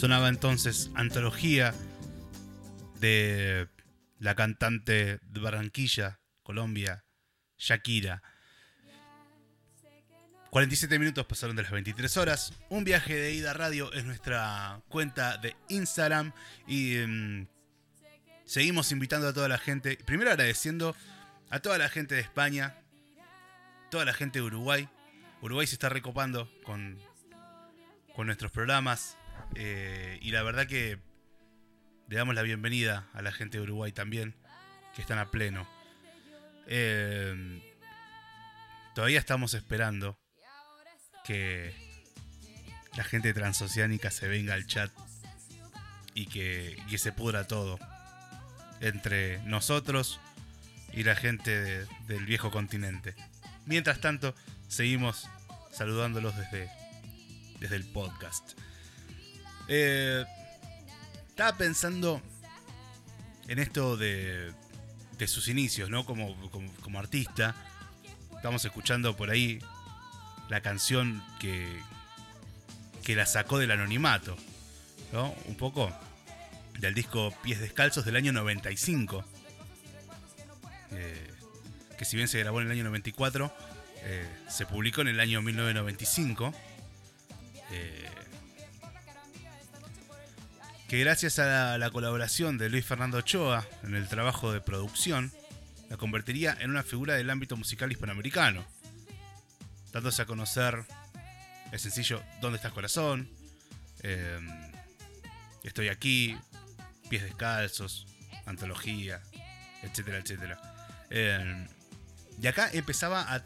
Sonaba entonces Antología de la cantante de Barranquilla, Colombia, Shakira. 47 minutos pasaron de las 23 horas. Un viaje de ida radio es nuestra cuenta de Instagram. Y mm, seguimos invitando a toda la gente. Primero agradeciendo a toda la gente de España, toda la gente de Uruguay. Uruguay se está recopando con, con nuestros programas. Eh, y la verdad que le damos la bienvenida a la gente de Uruguay también, que están a pleno. Eh, todavía estamos esperando que la gente transoceánica se venga al chat y que, se pudra todo entre nosotros y la gente de- del viejo continente. Mientras tanto, seguimos saludándolos desde, desde el podcast. Eh, estaba pensando en esto de, de sus inicios, ¿no? Como, artista. Estamos escuchando por ahí la canción que, que la sacó del anonimato, ¿no? Un poco del disco Pies Descalzos del año 95. eh, que si bien se grabó en el año 94, eh, se publicó en el año 1995. eh, que gracias a la, la colaboración de Luis Fernando Ochoa en el trabajo de producción, la convertiría en una figura del ámbito musical hispanoamericano, dándose a conocer el sencillo ¿Dónde estás corazón? Eh, Estoy aquí, Pies Descalzos, Antología, etcétera, etcétera. Eh, y acá empezaba a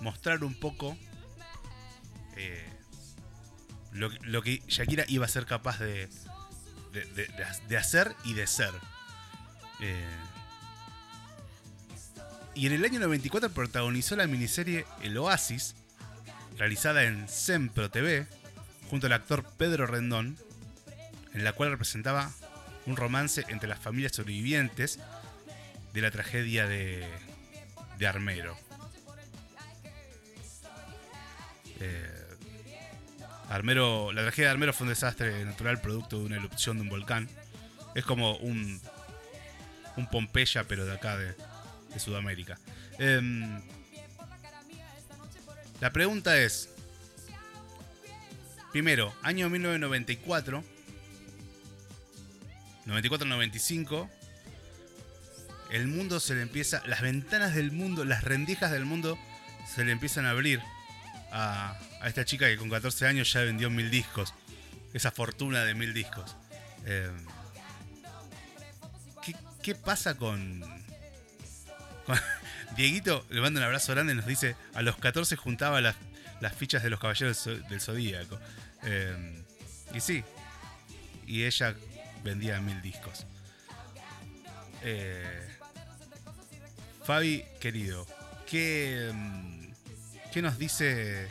mostrar un poco eh, lo que Shakira iba a ser capaz de, de, de- hacer y de ser. Eh, y en el año 94 protagonizó la miniserie El Oasis, realizada en Sempro TV, junto al actor Pedro Rendón, en la cual representaba un romance entre las familias sobrevivientes de la tragedia de, de Armero. Eh, Armero, la tragedia de Armero fue un desastre natural producto de una erupción de un volcán. Es como un, Pompeya, pero de acá, de, de Sudamérica. Em, la pregunta es, primero, año 1994, 94-95, el mundo se le empieza, las ventanas del mundo, las rendijas del mundo se le empiezan a abrir a, esta chica que con 14 años ya vendió mil discos, esa fortuna de mil discos. Em, ¿qué, qué pasa con, Dieguito le manda un abrazo grande y nos dice, a los 14 juntaba las, las fichas de los caballeros del Zodíaco. Em, y sí, y ella vendía mil discos. Eh, Fabi, querido, ¿qué, em, ¿qué nos dice?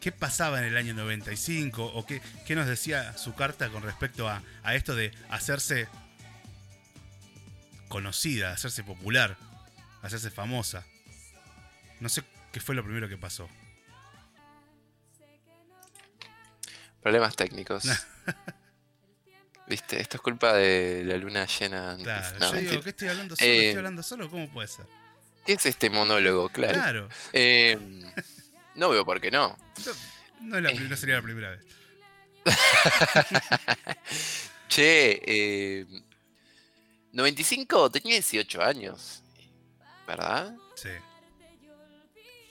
¿Qué pasaba en el año 95? ¿O qué, qué nos decía su carta con respecto a, a esto de hacerse conocida, hacerse popular, hacerse famosa? No sé qué fue lo primero que pasó. Problemas técnicos. Viste, esto es culpa de la luna llena. Claro, No, yo digo. ¿qué estoy hablando solo? Eh, ¿Estoy hablando solo? ¿Cómo puede ser? ¿Qué es este monólogo? Claro. Claro, Eh, no veo por qué no. no, no la no sería la primera vez. Che, eh, 95 tenía 18 años. ¿Verdad? Sí,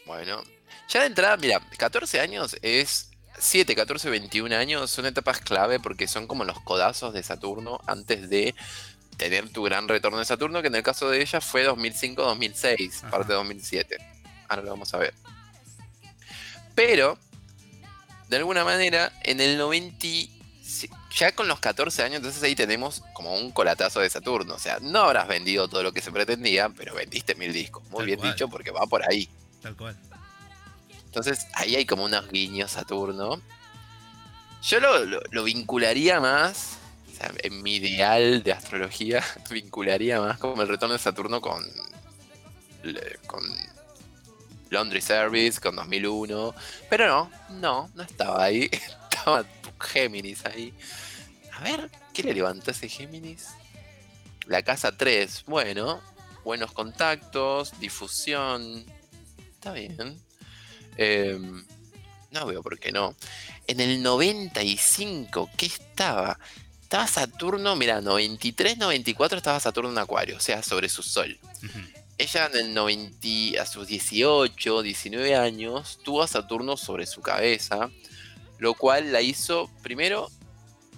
Bueno, ya de entrada, mira, 14 años es 7, 14, 21 años son etapas clave porque son como los codazos de Saturno antes de tener tu gran retorno de Saturno, que en el caso de ella fue 2005-2006, Ajá. parte de 2007. Ahora lo vamos a ver. Pero, de alguna manera, en el 90, ya con los 14 años, entonces ahí tenemos como un colatazo de Saturno. O sea, no habrás vendido todo lo que se pretendía, pero vendiste mil discos. Muy Tal bien cual. dicho, porque va por ahí. tal cual. Entonces ahí hay como unos guiños Saturno. Yo lo, lo- lo vincularía más, sea, en mi ideal de astrología, vincularía más como el retorno de Saturno con, con Laundry Service, con 2001. Pero no, no, no estaba ahí. Estaba Géminis ahí. A ver, ¿qué le levantó ese Géminis? La casa 3, bueno, buenos contactos, difusión. Está bien. Em, no veo por qué no. En el 95, ¿qué estaba? Estaba Saturno, mira, 93, 94 estaba Saturno en Acuario, o sea, sobre su sol. Ella en el 90, a sus 18, 19 años, tuvo a Saturno sobre su cabeza, lo cual la hizo, primero,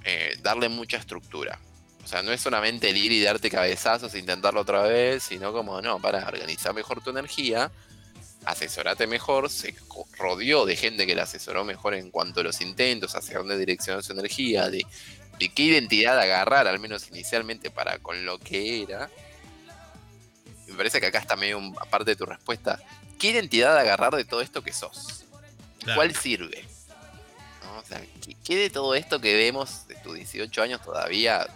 eh, darle mucha estructura. O sea, no es solamente el ir y darte cabezazos e intentarlo otra vez, sino como, no, para organizar mejor tu energía, asesorate mejor, se rodeó de gente que la asesoró mejor en cuanto a los intentos, hacia dónde direccionar su energía, de, de qué identidad agarrar, al menos inicialmente, para con lo que era. Me parece que acá está medio un- aparte de tu respuesta. ¿Qué identidad agarrar de todo esto que sos? Claro. ¿Cuál sirve? ¿No? O sea, ¿qué, qué de todo esto que vemos de tus 18 años todavía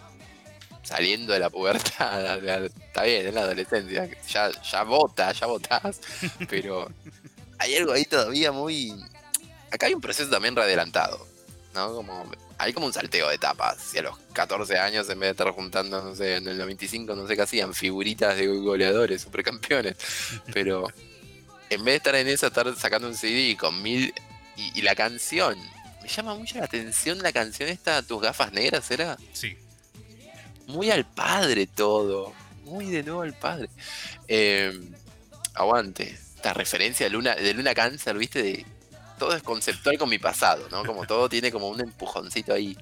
saliendo de la pubertad? Está bien, en la adolescencia, ya, ya vota, ya votás, pero hay algo ahí todavía muy... Acá hay un proceso también readelantado, ¿no? Como, hay como un salteo de etapas. Si a los 14 años, en vez de estar juntando, no sé, en el 95, no sé qué hacían, figuritas de goleadores, supercampeones, pero en vez de estar en eso, estar sacando un CD con mil. Y, y la canción. Me llama mucho la atención la canción esta, Tus gafas negras, ¿era? Sí, Muy al padre todo. Muy de nuevo al padre. Eh, aguante. Esta referencia de Luna, de Luna Cáncer, ¿viste? De, todo es conceptual con mi pasado, ¿no? Como todo tiene como un empujoncito ahí.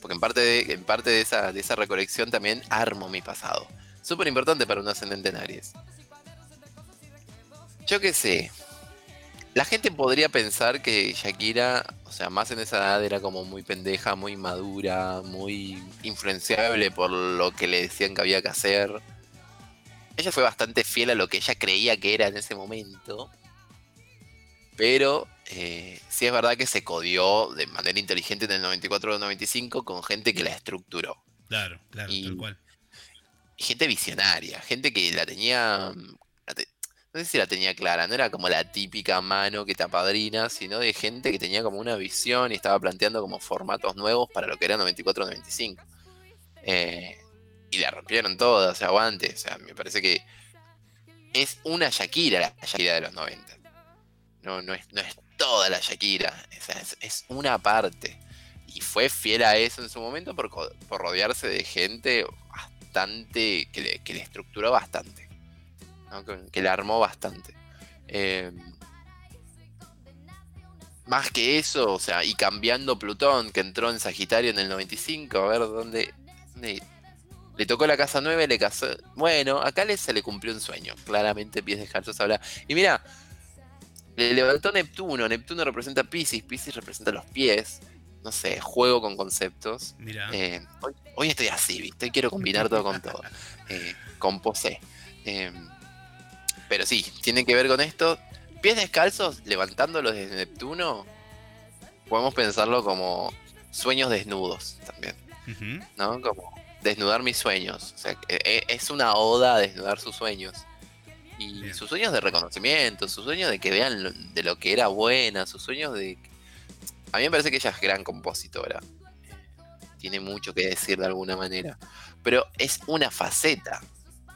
Porque en parte de, en parte de, esa, de esa recolección también armo mi pasado. Súper importante para un ascendente en Aries. Yo qué sé. La gente podría pensar que Shakira, o sea, más en esa edad era como muy pendeja, muy madura, muy influenciable por lo que le decían que había que hacer. Ella fue bastante fiel a lo que ella creía que era en ese momento. Pero eh, sí es verdad que se codió de manera inteligente en el 94 o 95 con gente que la estructuró. claro, claro, Y- tal cual. gente visionaria, gente que la tenía, no sé si la tenía clara, no era como la típica mano que te apadrina, sino de gente que tenía como una visión y estaba planteando como formatos nuevos para lo que era 94-95. Eh, y la rompieron todas, o sea, aguante. O sea, me parece que es una Shakira la Shakira de los 90. No, no, es, no es toda la Shakira, sea, es, es una parte. Y fue fiel a eso en su momento por, por rodearse de gente bastante, que le, que le estructuró bastante, ¿no? que, que la armó bastante. Eh, más que eso, o sea, y cambiando Plutón, que entró en Sagitario en el 95, a ver dónde. dónde- le tocó la casa 9, le casó. Bueno, acá le, se le cumplió un sueño. Claramente, pies descalzos habla. Y mira, le levantó Neptuno. Neptuno representa Pisces, Pisces representa los pies. No sé, juego con conceptos. Mira. Eh, hoy, hoy estoy así, ¿viste? Quiero combinar todo con todo. Eh, con posé. Eh, pero sí, tiene que ver con esto. Pies descalzos, levantándolos desde Neptuno, podemos pensarlo como sueños desnudos también. ¿no? Como desnudar mis sueños. O sea, que, eh, es una oda a desnudar sus sueños. Y Bien. sus sueños de reconocimiento, sus sueños de que vean lo- de lo que era buena, sus sueños de... A mí me parece que ella es gran compositora. Tiene mucho que decir de alguna manera. Pero es una faceta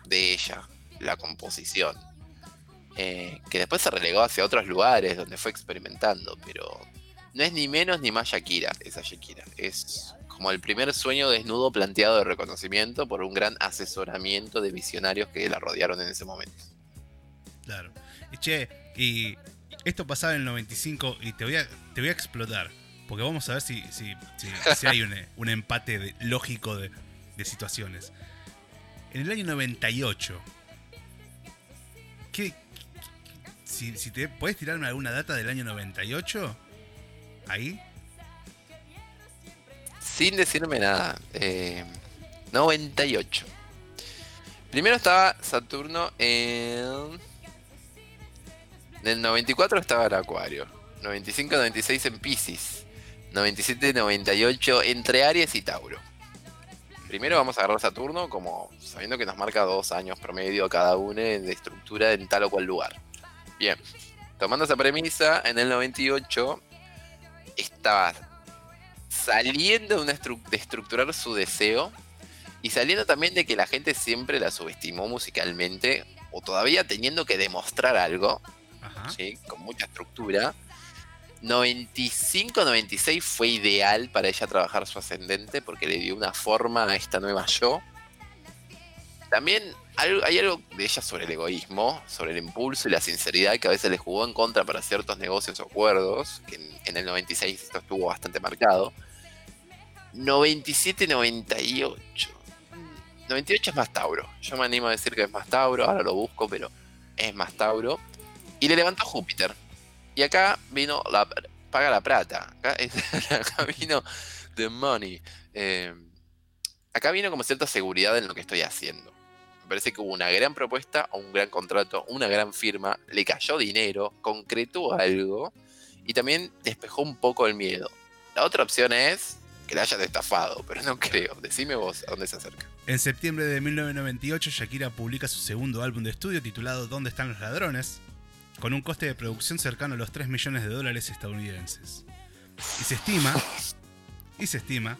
de ella, la composición. Eh, que después se relegó hacia otros lugares donde fue experimentando. Pero no es ni menos ni más Shakira, esa Shakira. Es como el primer sueño desnudo planteado de reconocimiento por un gran asesoramiento de visionarios que la rodearon en ese momento. Claro. Y che, y esto pasaba en el 95 y te voy a, te voy a explotar. Porque vamos a ver si, si, si- si hay un, un empate de- lógico de, de situaciones. En el año 98, ¿qué, si, si te puedes tirarme alguna data del año 98, ahí, Sin decirme nada. eh, 98. Primero estaba Saturno en. En el 94 estaba en Acuario. 95-96 en Pisces. 97-98 entre Aries y Tauro. Primero vamos a agarrar Saturno como sabiendo que nos marca dos años promedio cada uno de estructura en tal o cual lugar. Bien, tomando esa premisa, en el 98 estaba saliendo de, una estru- de estructurar su deseo y saliendo también de que la gente siempre la subestimó musicalmente o todavía teniendo que demostrar algo, ¿sí? con mucha estructura. 95-96 fue ideal para ella trabajar su ascendente porque le dio una forma a esta nueva yo. También hay algo de ella sobre el egoísmo, sobre el impulso y la sinceridad que a veces le jugó en contra para ciertos negocios o acuerdos, que en, en el 96 esto estuvo bastante marcado. 97-98. 98 es más Tauro. Yo me animo a decir que es más Tauro, ahora lo busco, pero es más Tauro. Y le levantó Júpiter. Y acá vino la paga la plata. Acá, es- acá vino the money. Eh, acá vino como cierta seguridad en lo que estoy haciendo. Me parece que hubo una gran propuesta, un gran contrato, una gran firma, le cayó dinero, concretó algo y también despejó un poco el miedo. La otra opción es que la hayas estafado, pero no creo. Decime vos a dónde se acerca. En septiembre de 1998, Shakira publica su segundo álbum de estudio titulado ¿Dónde están los ladrones? con un coste de producción cercano a los 3 millones de dólares estadounidenses. Y se estima, y se estima,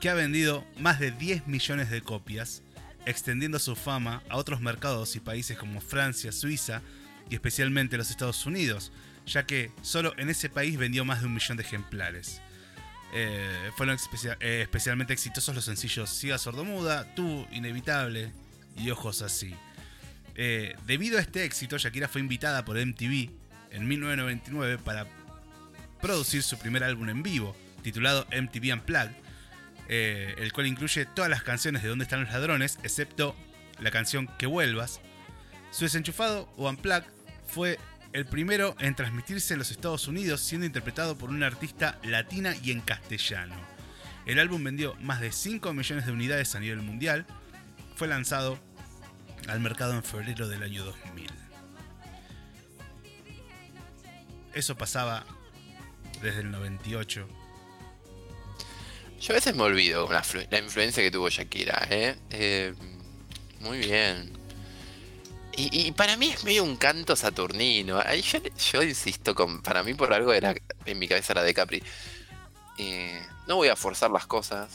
que ha vendido más de 10 millones de copias, extendiendo su fama a otros mercados y países como Francia, Suiza y especialmente los Estados Unidos, ya que solo en ese país vendió más de un millón de ejemplares. Eh, fueron eh, especialmente exitosos los sencillos Siga Sordomuda, Tú, Inevitable y Ojos Así. Eh, debido a este éxito, Shakira fue invitada por MTV en 1999 para producir su primer álbum en vivo, titulado MTV Unplugged, eh, el cual incluye todas las canciones de Dónde están los ladrones, excepto la canción Que vuelvas. Su desenchufado o Unplugged fue el primero en transmitirse en los Estados Unidos, siendo interpretado por una artista latina y en castellano. El álbum vendió más de 5 millones de unidades a nivel mundial. Fue lanzado al mercado en febrero del año 2000. Eso pasaba desde el 98. Yo a veces me olvido la, flu- la influencia que tuvo Shakira, ¿eh? Eh, muy bien. Y, para mí es medio un canto saturnino. Ahí yo, insisto, para mí por algo era en mi cabeza era de Capri. Eh, no voy a forzar las cosas,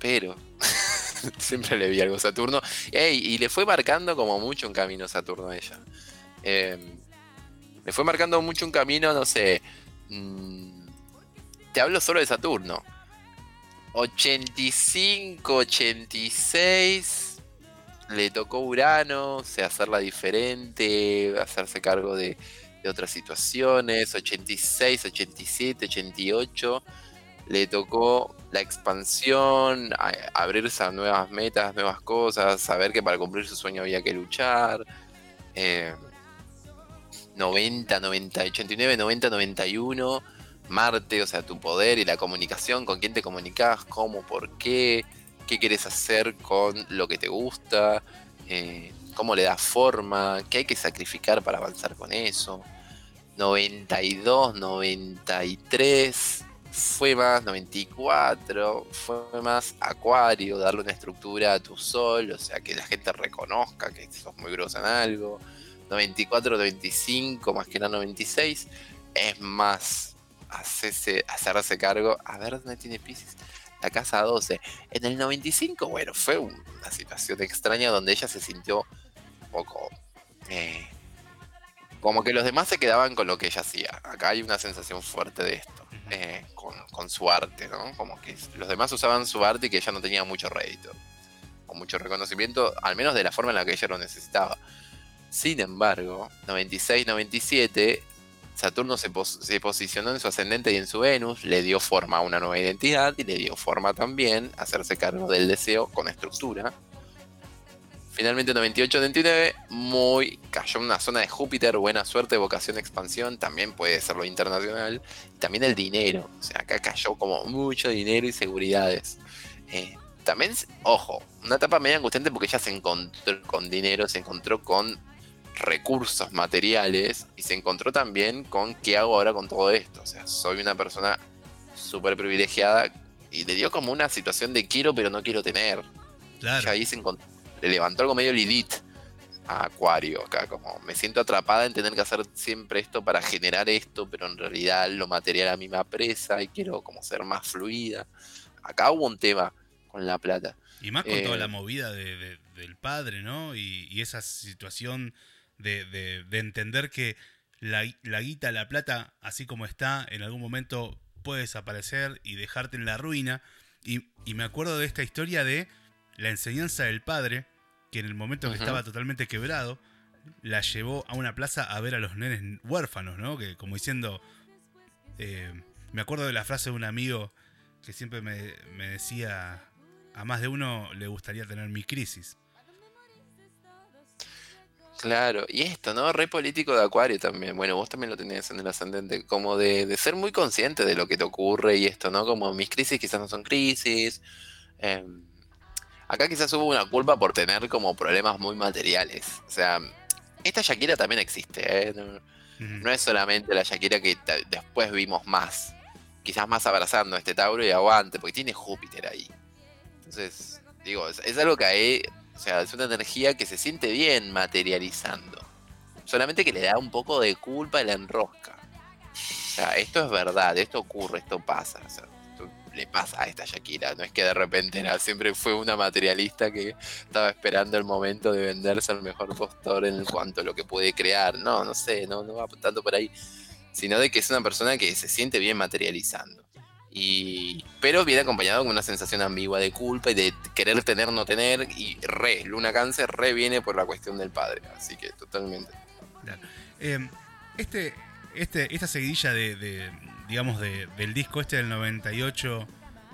pero Siempre le vi algo Saturno. Y le fue marcando como mucho un camino Saturno a ella. Eh, le fue marcando mucho un camino, no sé. mm, te hablo solo de Saturno. 85, 86. Le tocó Urano, o sea, hacerla diferente, hacerse cargo de, de otras situaciones. 86, 87, 88. Le tocó la expansión, a- abrirse a nuevas metas, nuevas cosas, saber que para cumplir su sueño había que luchar. Eh, 90, 90, 89, 90, 91. Marte, o sea, tu poder y la comunicación, con quién te comunicas, cómo, por qué, qué quieres hacer con lo que te gusta, eh, cómo le das forma, qué hay que sacrificar para avanzar con eso. 92, 93, fue más 94, fue más Acuario, darle una estructura a tu sol, o sea, que la gente reconozca que sos muy grosa en algo. 94, 95, más que nada 96, es más hacerse, hacerse cargo. A ver dónde tiene Pisces. La casa 12. En el 95, bueno, fue una situación extraña donde ella se sintió un poco. eh, como que los demás se quedaban con lo que ella hacía. Acá hay una sensación fuerte de esto. eh, con, con su arte, ¿no? Como que los demás usaban su arte y que ella no tenía mucho rédito. O mucho reconocimiento, al menos de la forma en la que ella lo necesitaba. Sin embargo, 96-97, Saturno se, pos- se posicionó en su ascendente y en su Venus, le dio forma a una nueva identidad y le dio forma también a hacerse cargo del deseo con estructura. Finalmente 98-99, muy cayó en una zona de Júpiter, buena suerte, vocación, expansión, también puede ser lo internacional, también el dinero, o sea, acá cayó como mucho dinero y seguridades. Eh, también, ojo, una etapa media angustiante porque ella se encontró con dinero, se encontró con recursos materiales y se encontró también con qué hago ahora con todo esto. O sea, soy una persona súper privilegiada y le dio como una situación de quiero pero no quiero tener. Claro. Ella ahí se encont- le levantó algo medio Lilith a Acuario acá, como me siento atrapada en tener que hacer siempre esto para generar esto, pero en realidad lo material a mí me apresa y quiero como ser más fluida. Acá hubo un tema con la plata. Y más con Eh, toda la movida de- de- del padre, ¿no? Y, y esa situación de, de- de entender que la, la guita, la plata, así como está, en algún momento puede desaparecer y dejarte en la ruina. Y, y me acuerdo de esta historia de la enseñanza del padre, que en el momento que estaba totalmente quebrado, la llevó a una plaza a ver a los nenes huérfanos, ¿no? Que como diciendo, eh, me acuerdo de la frase de un amigo que siempre me, me decía, a más de uno le gustaría tener mi crisis. Claro, y esto, ¿no? Re político de Acuario también. Bueno, vos también lo tenés en el ascendente, como de, de ser muy consciente de lo que te ocurre y esto, ¿no? Como mis crisis quizás no son crisis. em, acá quizás hubo una culpa por tener como problemas muy materiales. O sea, esta Shakira también existe, ¿eh? No, es solamente la Shakira que después vimos más. Quizás más abrazando a este Tauro y aguante, porque tiene Júpiter ahí. Entonces, digo, es, es algo que ahí, o sea, es una energía que se siente bien materializando. Solamente que le da un poco de culpa y la enrosca. O sea, esto es verdad, esto ocurre, esto pasa. Esto le pasa a esta Shakira. No es que de repente era, siempre fue una materialista que estaba esperando el momento de venderse al mejor postor en cuanto a lo que puede crear. No, no sé, no, no va tanto por ahí. Sino de que es una persona que se siente bien materializando. Y, pero viene acompañado con una sensación ambigua de culpa y de querer tener, no tener. Y re, Luna Cáncer, re viene por la cuestión del padre. Así que totalmente. Eh, este, este, esta seguidilla de, de, digamos, de- del disco este del 98,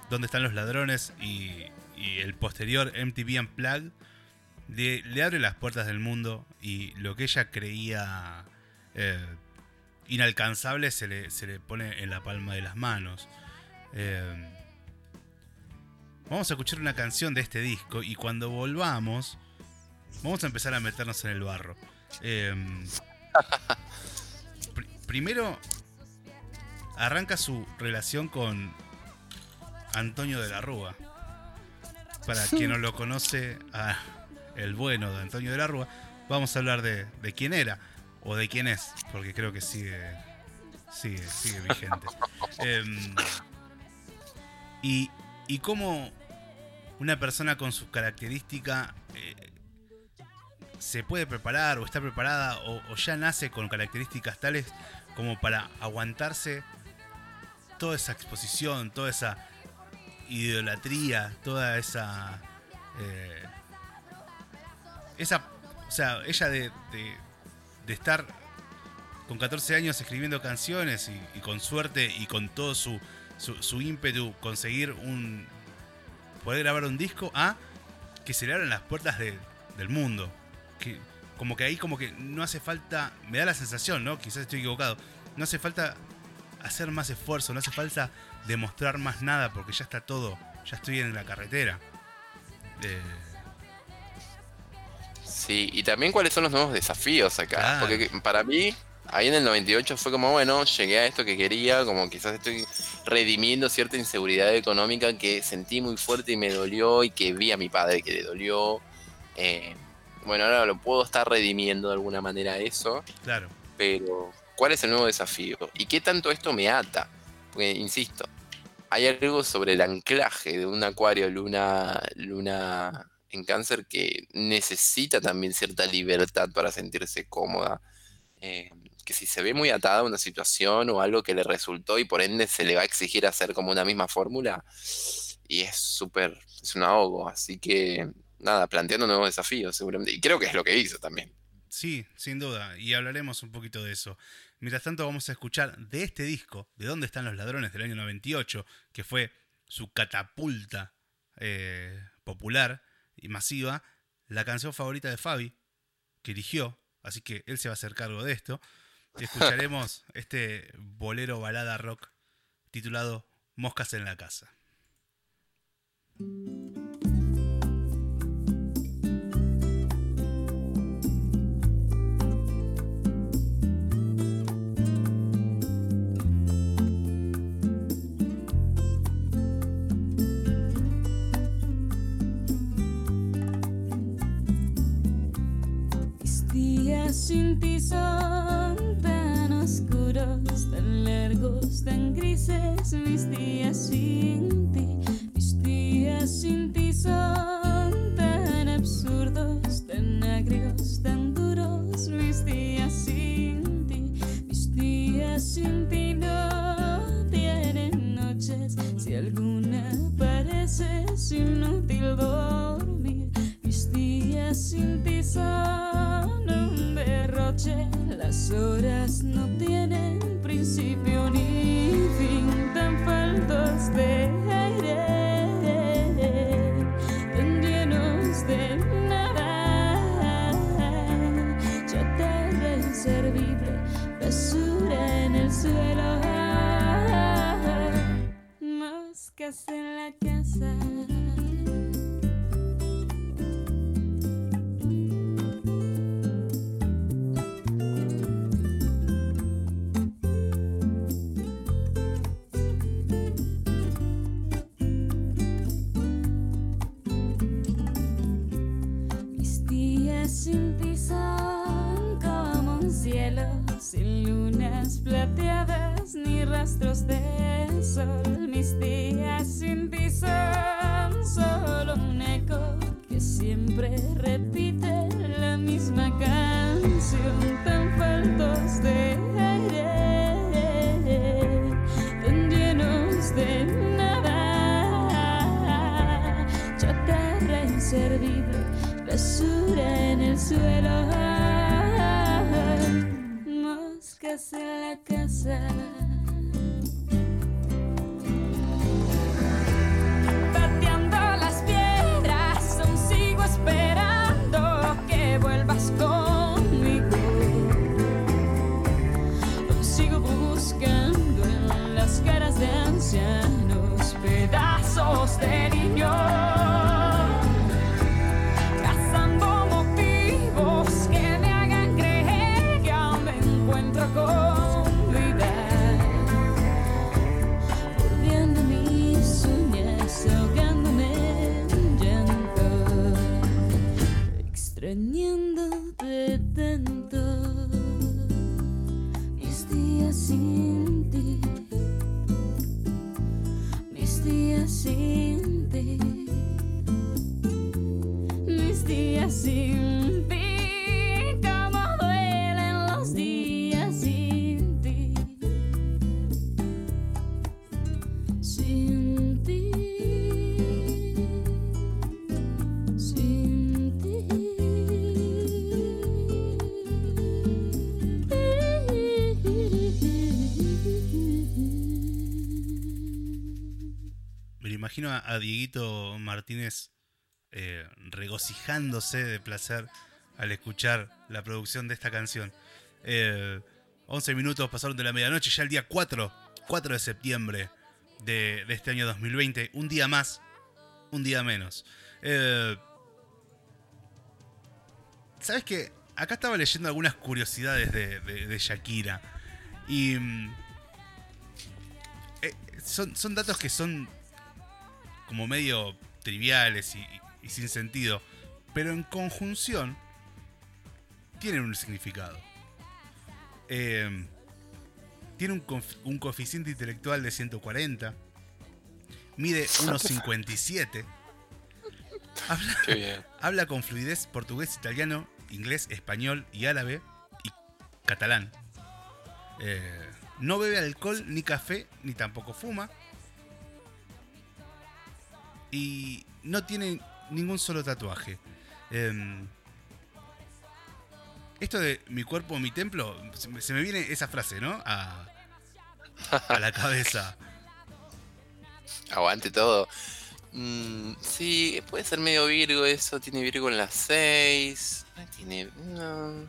donde están los ladrones, y, y el posterior MTV Unplugged, le, le abre las puertas del mundo y lo que ella creía eh, inalcanzable se le, se le pone en la palma de las manos. Eh, vamos a escuchar una canción de este disco y cuando volvamos vamos a empezar a meternos en el barro. Eh, Pri- primero, arranca su relación con Antonio de la Rúa. Para quien no lo conoce, a el bueno de Antonio de la Rúa, vamos a hablar de, de quién era o de quién es, porque creo que sigue, sigue, sigue vigente. Em, y, y cómo una persona con sus características eh, se puede preparar o está preparada o, ya nace con características tales como para aguantarse toda esa exposición, toda esa idolatría, toda esa... eh, esa... O sea, ella de, de- estar con 14 años escribiendo canciones y con suerte y con todo su, su, su ímpetu conseguir un... poder grabar un disco a que se le abran las puertas de- del mundo. Que, como que ahí como que no hace falta, me da la sensación, ¿no? Quizás estoy equivocado, no hace falta hacer más esfuerzo, no hace falta demostrar más nada porque ya está todo, ya estoy en la carretera. Eh, Sí, y también cuáles son los nuevos desafíos acá. Claro. Porque para mí, ahí en el 98 fue como, bueno, llegué a esto que quería, como quizás estoy redimiendo cierta inseguridad económica que sentí muy fuerte y me dolió y que vi a mi padre que le dolió. Eh, bueno, ahora lo puedo estar redimiendo de alguna manera eso, claro, pero ¿cuál es el nuevo desafío? ¿Y qué tanto esto me ata? Porque, insisto, hay algo sobre el anclaje de un acuario luna, luna en cáncer que necesita también cierta libertad para sentirse cómoda. Eh, que si se ve muy atada a una situación o algo que le resultó y por ende se le va a exigir hacer como una misma fórmula, y es súper, es un ahogo. Así que, nada, planteando nuevos desafíos seguramente. Y creo que es lo que hizo también. sí, sin duda, y hablaremos un poquito de eso. Mientras tanto vamos a escuchar de este disco, de dónde están los ladrones del año 98, que fue su catapulta eh, popular y masiva, la canción favorita de Fabi, que eligió, así que él se va a hacer cargo de esto. Escucharemos este bolero balada rock titulado Moscas en la casa. Sin ti son tan largos, tan grises. Mis días sin ti, mis días sin ti son tan absurdos, tan agrios, tan duros. Mis días sin ti, mis días sin ti no tienen noches. Si alguna parece inútil dormir. Mis días sin ti son Las horas no tienen principio ni fin. Tan faltos de aire, tan llenos de nada. Chatarra inservible, basura en el suelo. Moscas en la casa. Plateadas ni rastros de sol. Mis días sin ti son solo un eco que siempre repite la misma canción. Tan faltos de aire, tan llenos de nada. Chatarra inservible, basura en el suelo. La casa. Pateando las piedras, aún sigo esperando que vuelvas conmigo. Aún sigo buscando en las caras de ancianos pedazos de extrañándote tanto. Mis días sin ti, mis días sin ti, mis días sin ti. Imagino a, Dieguito Martínez eh, regocijándose de placer al escuchar la producción de esta canción. Eh, 11 minutos pasaron de la medianoche, ya el día 4, 4 de septiembre de, este año 2020. Un día más, un día menos. Eh, ¿Sabes qué? Acá estaba leyendo algunas curiosidades de, de- de Shakira. Y. mm, eh, son, son datos que son como medio triviales y, y sin sentido, pero en conjunción tienen un significado. Eh, tiene un, coeficiente intelectual de 140, mide 1,57, habla, Qué bien. habla con fluidez portugués, italiano, inglés, español y árabe y catalán. Eh, no bebe alcohol ni café, ni tampoco fuma. Y no tiene ningún solo tatuaje. Em, esto de mi cuerpo, mi templo, se me, viene esa frase, ¿no? A, a la cabeza. Aguante todo. Mm, sí, puede ser medio Virgo eso. Tiene Virgo en las 6. Tiene. no.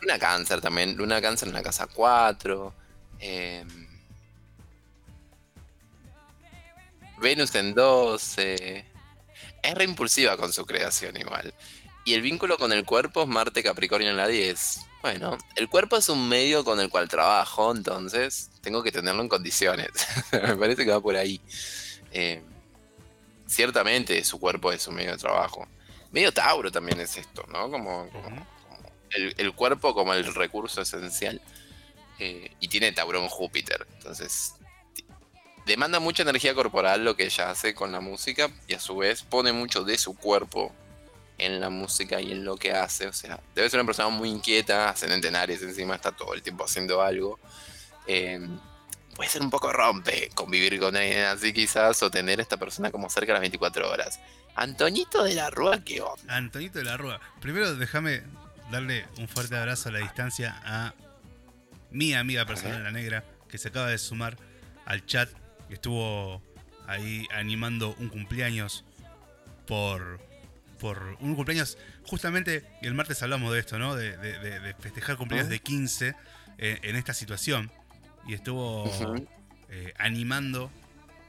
Luna Cáncer también. Luna Cáncer en la casa 4. em, Venus en 12. Es re impulsiva con su creación igual. Y el vínculo con el cuerpo es Marte Capricornio en la 10. Bueno, el cuerpo es un medio con el cual trabajo, entonces tengo que tenerlo en condiciones. Me parece que va por ahí. Eh, ciertamente su cuerpo es un medio de trabajo. Medio Tauro también es esto, ¿no? Como, como- como el, el cuerpo como el recurso esencial. Eh, y tiene Taurón Júpiter. Entonces, demanda mucha energía corporal lo que ella hace con la música y a su vez pone mucho de su cuerpo en la música y en lo que hace. O sea, debe ser una persona muy inquieta, ascendente en Aries encima, está todo el tiempo haciendo algo. Eh, puede ser un poco rompe convivir con alguien así quizás o tener a esta persona como cerca de las 24 horas. Antonito de la Rúa, ¿qué onda? Antonito de la Rúa. Primero déjame darle un fuerte abrazo a la distancia a mi amiga personal, la negra, que se acaba de sumar al chat, que estuvo ahí animando un cumpleaños por, por un cumpleaños. Justamente el martes hablamos de esto, ¿no? De, de- de- de festejar cumpleaños de 15 eh, en esta situación. Y estuvo eh, animando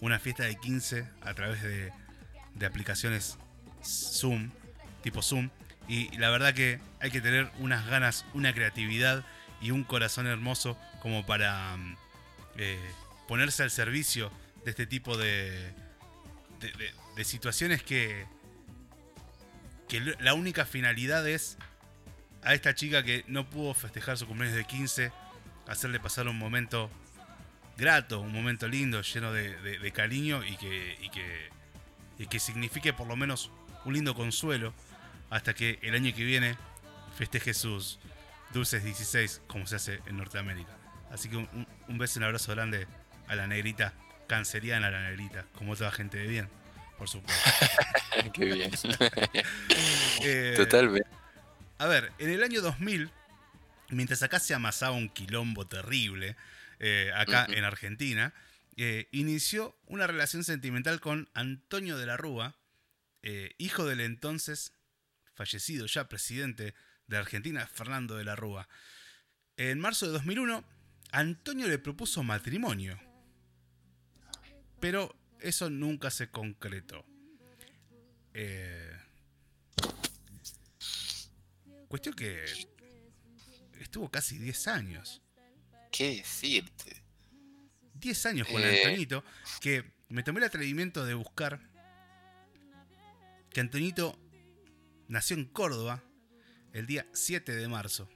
una fiesta de 15 a través de, de aplicaciones Zoom, tipo Zoom. Y la verdad que hay que tener unas ganas, una creatividad y un corazón hermoso como para mm, eh, ponerse al servicio de este tipo de, situaciones que, la única finalidad es a esta chica que no pudo festejar su cumpleaños de 15, hacerle pasar un momento grato, un momento lindo, lleno de, cariño y que, y, que, y que signifique por lo menos un lindo consuelo hasta que el año que viene festeje sus dulces 16 como se hace en Norteamérica. Así que un beso y un abrazo grande a la negrita, canceriana a la negrita, como toda gente de bien, por supuesto. Qué bien. Eh, Totalmente. A ver, en el año 2000, mientras acá se amasaba un quilombo terrible, eh, acá en Argentina, eh, inició una relación sentimental con Antonio de la Rúa, eh, hijo del entonces fallecido ya presidente de Argentina, Fernando de la Rúa. En marzo de 2001, Antonio le propuso matrimonio, pero eso nunca se concretó. Eh, Cuestión que estuvo casi 10 años. ¿Qué decirte? 10 años con Eh. Antonito, que me tomé el atrevimiento de buscar que Antonito nació en Córdoba el día 7 de marzo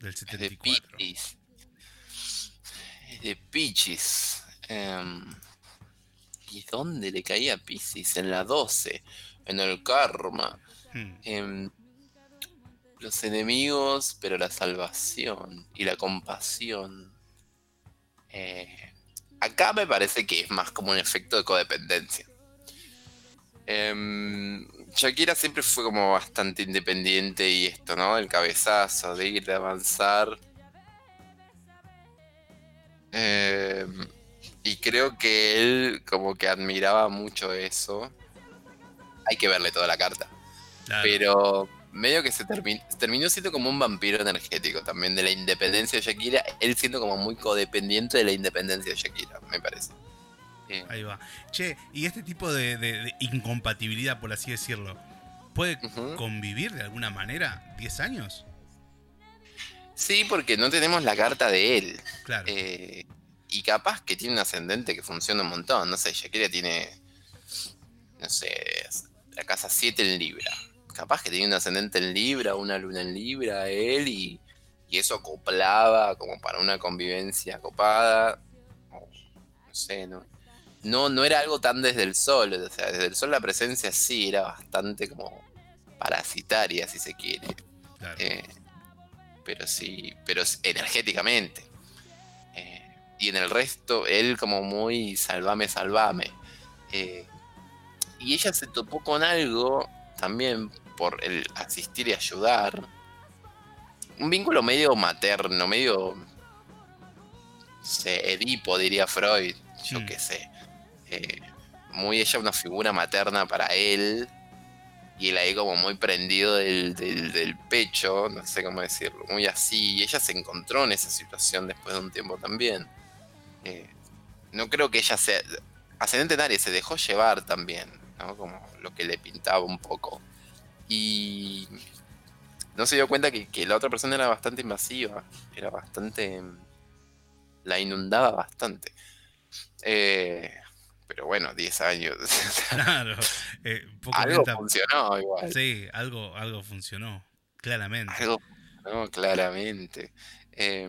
del Es de 74. Pichis. Es de Pichis. Em, ¿Y dónde le caía Piscis? En la 12. en el karma, Hmm. en los enemigos, pero la salvación y la compasión. Eh, acá me parece que es más como un efecto de codependencia. Em, Shakira siempre fue como bastante independiente y esto, ¿no? El cabezazo de ir, de avanzar. Em, y creo que él como que admiraba mucho eso. Hay que verle toda la carta. Claro. Pero medio que se termi- terminó siendo como un vampiro energético también de la independencia de Shakira. Él siendo como muy codependiente de la independencia de Shakira, me parece. Ahí va. Che, y este tipo de, de- de incompatibilidad, por así decirlo, ¿puede convivir de alguna manera 10 años? sí, porque no tenemos la carta de él. Claro. Eh, y capaz que tiene un ascendente que funciona un montón. No sé, Shakira tiene, no sé, la casa 7 en Libra. Capaz que tiene un ascendente en Libra, una luna en Libra, él, y, y eso acoplaba como para una convivencia copada. O, no sé, ¿no? No, no era algo tan desde el sol. O sea, desde el sol la presencia sí era bastante como parasitaria, si se quiere. claro. Eh, pero sí, pero energéticamente. Y en el resto, él como muy salvame, salvame. Eh, y ella se topó con algo también por el asistir y ayudar. Un vínculo medio materno, medio. No sé, Edipo, diría Freud, yo Mm. qué sé. Eh, muy ella una figura materna para él y él ahí como muy prendido del, del- del pecho, no sé cómo decirlo, muy así, y ella se encontró en esa situación después de un tiempo también. Eh, no creo que ella sea... Ascendente en Aries se dejó llevar también, ¿no? Como lo que le pintaba un poco. Y no se dio cuenta que, que la otra persona era bastante invasiva, era bastante... La inundaba bastante. Eh, pero bueno, 10 años. Claro. Eh, poco Algo lenta- funcionó igual. Sí, algo, algo funcionó. Claramente. Algo funcionó claramente. Eh,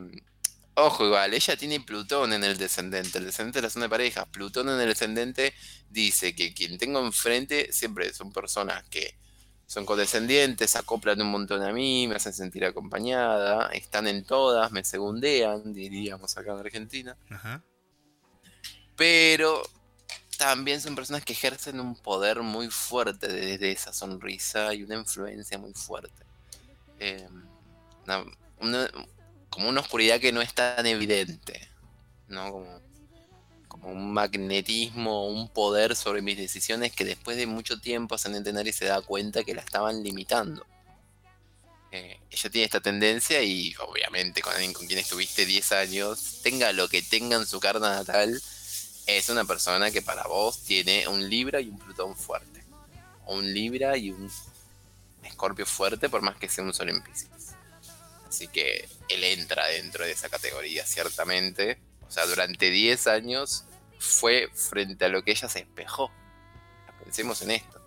ojo, igual, ella tiene Plutón en el descendente. El descendente de la zona de parejas. Plutón en el descendente dice que quien tengo enfrente siempre son personas que son condescendientes, acoplan un montón a mí, me hacen sentir acompañada, están en todas, me segundean, diríamos acá en Argentina. Ajá. pero también son personas que ejercen un poder muy fuerte desde esa sonrisa y una influencia muy fuerte. Eh, una- una- como una oscuridad que no es tan evidente, ¿no? Como, como un magnetismo, un poder sobre mis decisiones que después de mucho tiempo Ascendente en Aries se da cuenta que la estaban limitando. Eh, ella tiene esta tendencia y obviamente con alguien con quien estuviste 10 años, tenga lo que tenga en su carta natal, es una persona que para vos tiene un Libra y un Plutón fuerte. O un Libra y un Escorpio fuerte, por más que sea un Sol en Pisces. Así que él entra dentro de esa categoría, ciertamente. O sea, durante 10 años fue frente a lo que ella se espejó. Pensemos en esto.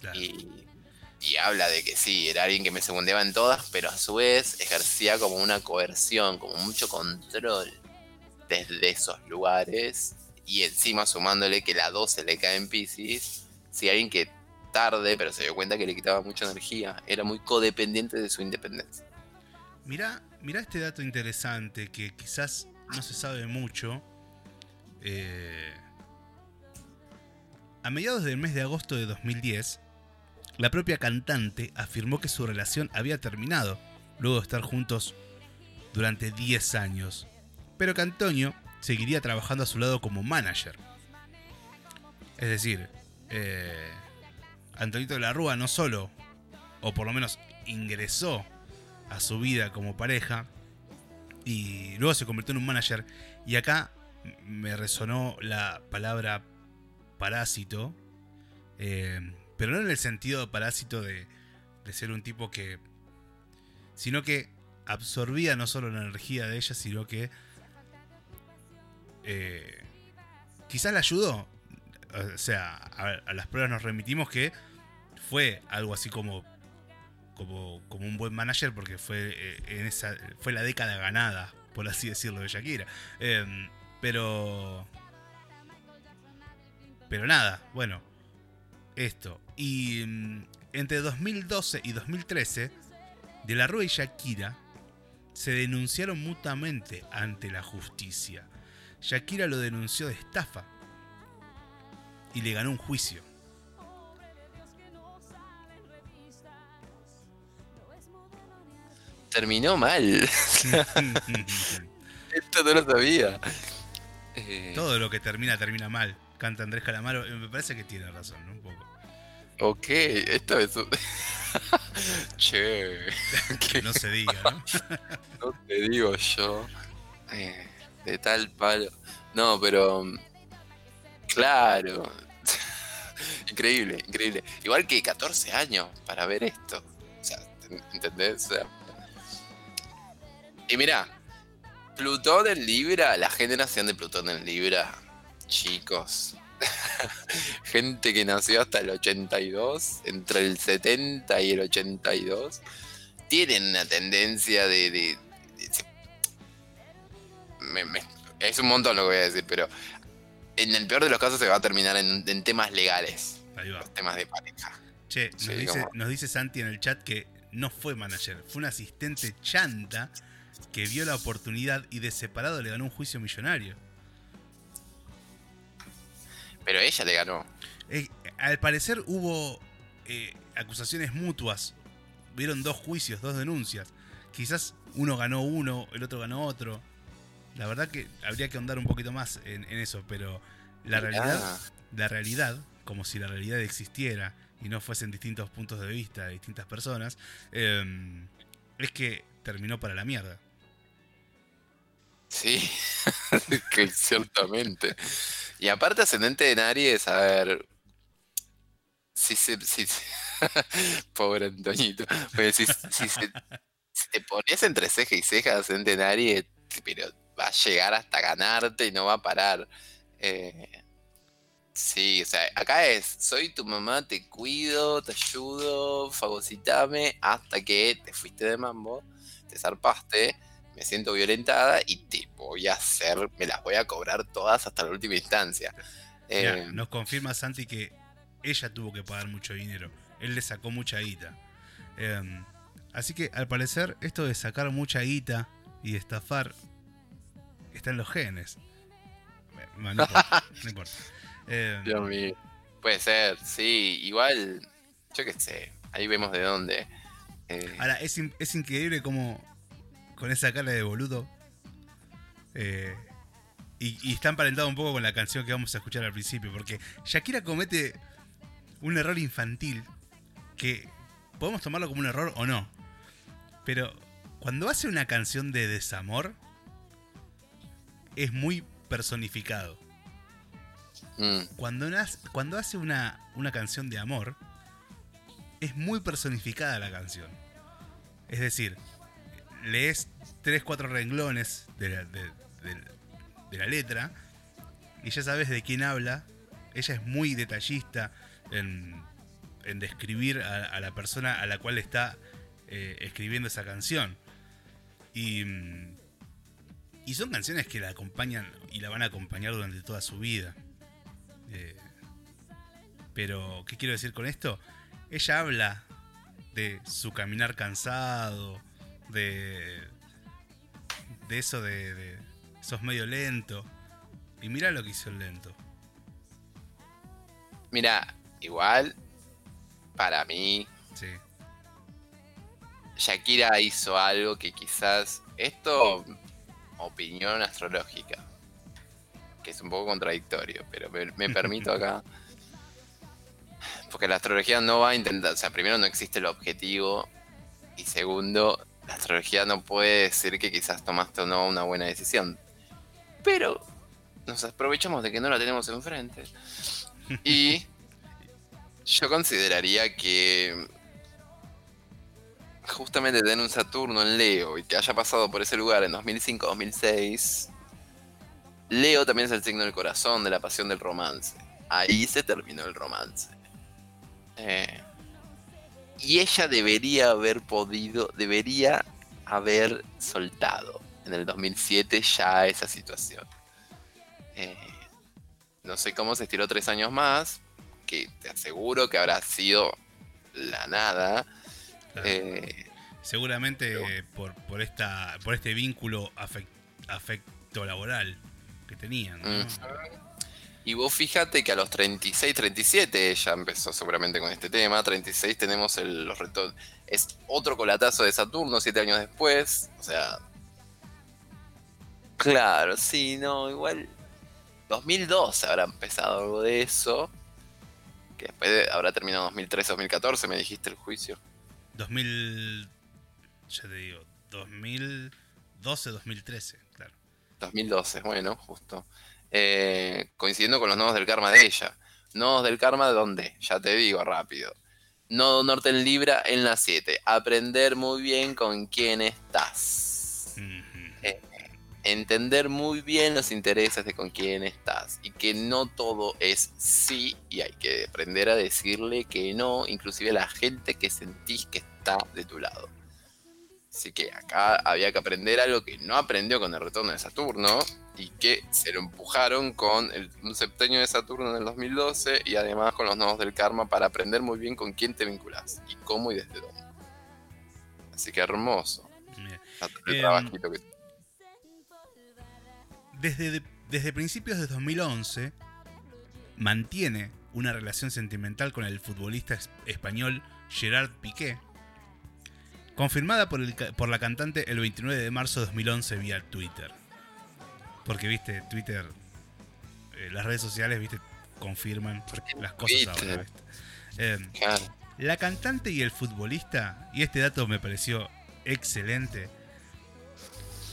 Claro. Y, y habla de que sí, era alguien que me segundeaba en todas, pero a su vez ejercía como una coerción, como mucho control desde esos lugares. Y encima sumándole que la 12 le cae en Pisces, si alguien que tarde, pero se dio cuenta que le quitaba mucha energía, era muy codependiente de su independencia. Mirá, este dato interesante que quizás no se sabe mucho. Eh, a mediados del mes de agosto de 2010, la propia cantante afirmó que su relación había terminado, luego de estar juntos durante 10 años, pero que Antonio seguiría trabajando a su lado como manager. Es decir, eh, Antonito de la Rúa no solo, o por lo menos ingresó a su vida como pareja y luego se convirtió en un manager. Y acá me resonó la palabra parásito, eh, pero no en el sentido parásito de, de ser un tipo que, sino que absorbía no solo la energía de ella, sino que eh, quizás la ayudó. O sea, a las pruebas nos remitimos que fue algo así como como, como un buen manager porque fue eh, en esa fue la década ganada por así decirlo de Shakira Em, pero pero nada bueno esto Y mm, entre 2012 y 2013, De la Rúa y Shakira se denunciaron mutuamente ante la justicia. Shakira lo denunció de estafa y le ganó un juicio. Terminó mal. Esto no lo sabía. Eh, Todo lo que termina, termina mal. Canta Andrés Calamaro. Eh, Me parece que tiene razón, ¿no? Un poco. ok, esto es un... che, Que no se diga, ¿no? no te digo yo. eh, de tal palo. No, pero... mm, Claro. increíble, increíble. Igual que 14 años para ver esto. O sea, ¿entendés? O sea, y mira, Plutón en Libra, la generación de Plutón en Libra, chicos. Gente que nació hasta el 82, entre el 70 y el 82, tienen una tendencia de... de- de- se- me- me- es un montón lo que voy a decir, pero en el peor de los casos se va a terminar en, en temas legales, Ahí va. los temas de pareja. Che, nos, Sí, dice, como- nos dice Santi en el chat que no fue manager, fue un asistente chanta que vio la oportunidad y de separado le ganó un juicio millonario. Pero ella le ganó. Eh, al parecer hubo eh, acusaciones mutuas. Vieron dos juicios, dos denuncias. Quizás uno ganó uno, el otro ganó otro. La verdad que habría que ahondar un poquito más en, en eso, pero la Mirá. realidad, la realidad, como si la realidad existiera y no fuesen distintos puntos de vista de distintas personas, eh, es que terminó para la mierda. Sí, ciertamente. Y aparte ascendente en Aries, a ver. Si se. Si, Pobre Antoñito. Pues si, si se- te pones entre ceja y ceja ascendente en Aries, pero va a llegar hasta ganarte y no va a parar. Eh, sí, o sea, acá es, soy tu mamá, te cuido, te ayudo, fagocitame, hasta que te fuiste de mambo, te zarpaste me siento violentada y te voy a hacer, me las voy a cobrar todas hasta la última instancia. Mirá, Eh, nos confirma Santi que ella tuvo que pagar mucho dinero. Él le sacó mucha guita. Eh, así que al parecer esto de sacar mucha guita y estafar está en los genes. No, no importa. no importa. Eh, Dios mío. Puede ser, sí, igual, yo qué sé, ahí vemos de dónde. Eh, ahora, es, es increíble como con esa cara de boludo. eh, y, y está emparentado un poco con la canción que vamos a escuchar al principio. Porque Shakira comete un error infantil que podemos tomarlo como un error o no. Pero cuando hace una canción de desamor, es muy personificado. mm, Cuando, cuando hace una, una canción de amor, es muy personificada la canción. Es decir, lees 3-4 renglones de la, letra y ya sabes de quién habla. Ella es muy detallista en, en describir a, la persona a la cual está eh, escribiendo esa canción. Y, y son canciones que la acompañan y la van a acompañar durante toda su vida. Eh, pero, ¿qué quiero decir con esto? Ella habla de su caminar cansado, de, de eso de, de sos medio lento. Y mira lo que hizo el lento. mira, igual, para mí, Sí. Shakira hizo algo que quizás, esto, opinión astrológica, que es un poco contradictorio, pero me, me permito acá. Porque la astrología no va a intentar, o sea, primero no existe el objetivo y segundo, la astrología no puede decir que quizás tomaste o no una buena decisión. Pero nos aprovechamos de que no la tenemos enfrente. Y yo consideraría que justamente tener un Saturno en Leo y que haya pasado por ese lugar en 2005-2006, Leo también es el signo del corazón, de la pasión del romance. Ahí se terminó el romance. Eh, y ella debería haber podido, debería haber soltado en el 2007 ya esa situación. Eh, no sé cómo se estiró tres años más, que te aseguro que habrá sido la nada. Claro. Eh, Seguramente Pero- por, por, esta, por este vínculo afec- afecto laboral que tenían. Y vos fíjate que a los 36, 37 ella empezó seguramente con este tema. 36 tenemos el, los retos. Es otro colatazo de Saturno, siete años después. O sea. Claro, sí, no, igual. 2012 habrá empezado algo de eso. Que después de- habrá terminado 2013, 2014, me dijiste el juicio. 2000. Ya te digo, 2012, 2013, claro. 2012, bueno, justo. Eh, coincidiendo con los nodos del karma de ella. Nodos del karma, ¿dónde? Ya te digo rápido. Nodo norte en Libra en la 7. Aprender muy bien con quién estás. Eh, Entender muy bien los intereses de con quién estás. Y que no todo es sí. Y hay que aprender a decirle que no. Inclusive a la gente que sentís que está de tu lado. Así que acá había que aprender algo que no aprendió con el retorno de Saturno y que se lo empujaron con el, un septenio de Saturno en el 2012 y además con los nodos del karma para aprender muy bien con quién te vinculás y cómo y desde dónde. Así que hermoso. Bien. El trabajito que Desde, de- desde principios de 2011 mantiene una relación sentimental con el futbolista es- español Gerard Piqué, confirmada por, el por la cantante el 29 de marzo de 2011 vía Twitter. Porque, viste, Twitter, eh, las redes sociales, viste, confirman las cosas Twitter? ahora, ¿viste? Em, Claro. la cantante y el futbolista, y este dato me pareció excelente,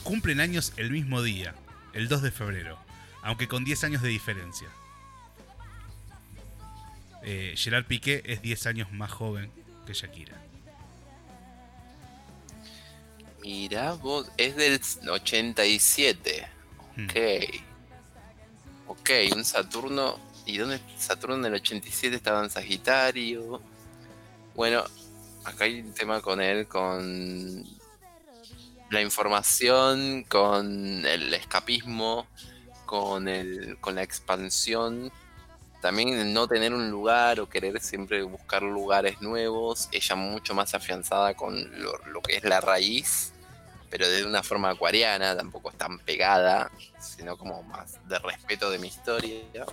cumplen años el mismo día, el 2 de febrero, aunque con 10 años de diferencia. Eh, Gerard Piqué es 10 años más joven que Shakira. Mirá vos, es del 87. Hmm. Ok. Ok, un Saturno. ¿Y dónde Saturno en el 87 estaba en Sagitario? Bueno, acá hay un tema con él, con la información, con el escapismo, con, el, con la expansión. También no tener un lugar o querer siempre buscar lugares nuevos. Ella mucho más afianzada con lo, lo que es la raíz, pero de una forma acuariana, tampoco es tan pegada, sino como más de respeto de mi historia.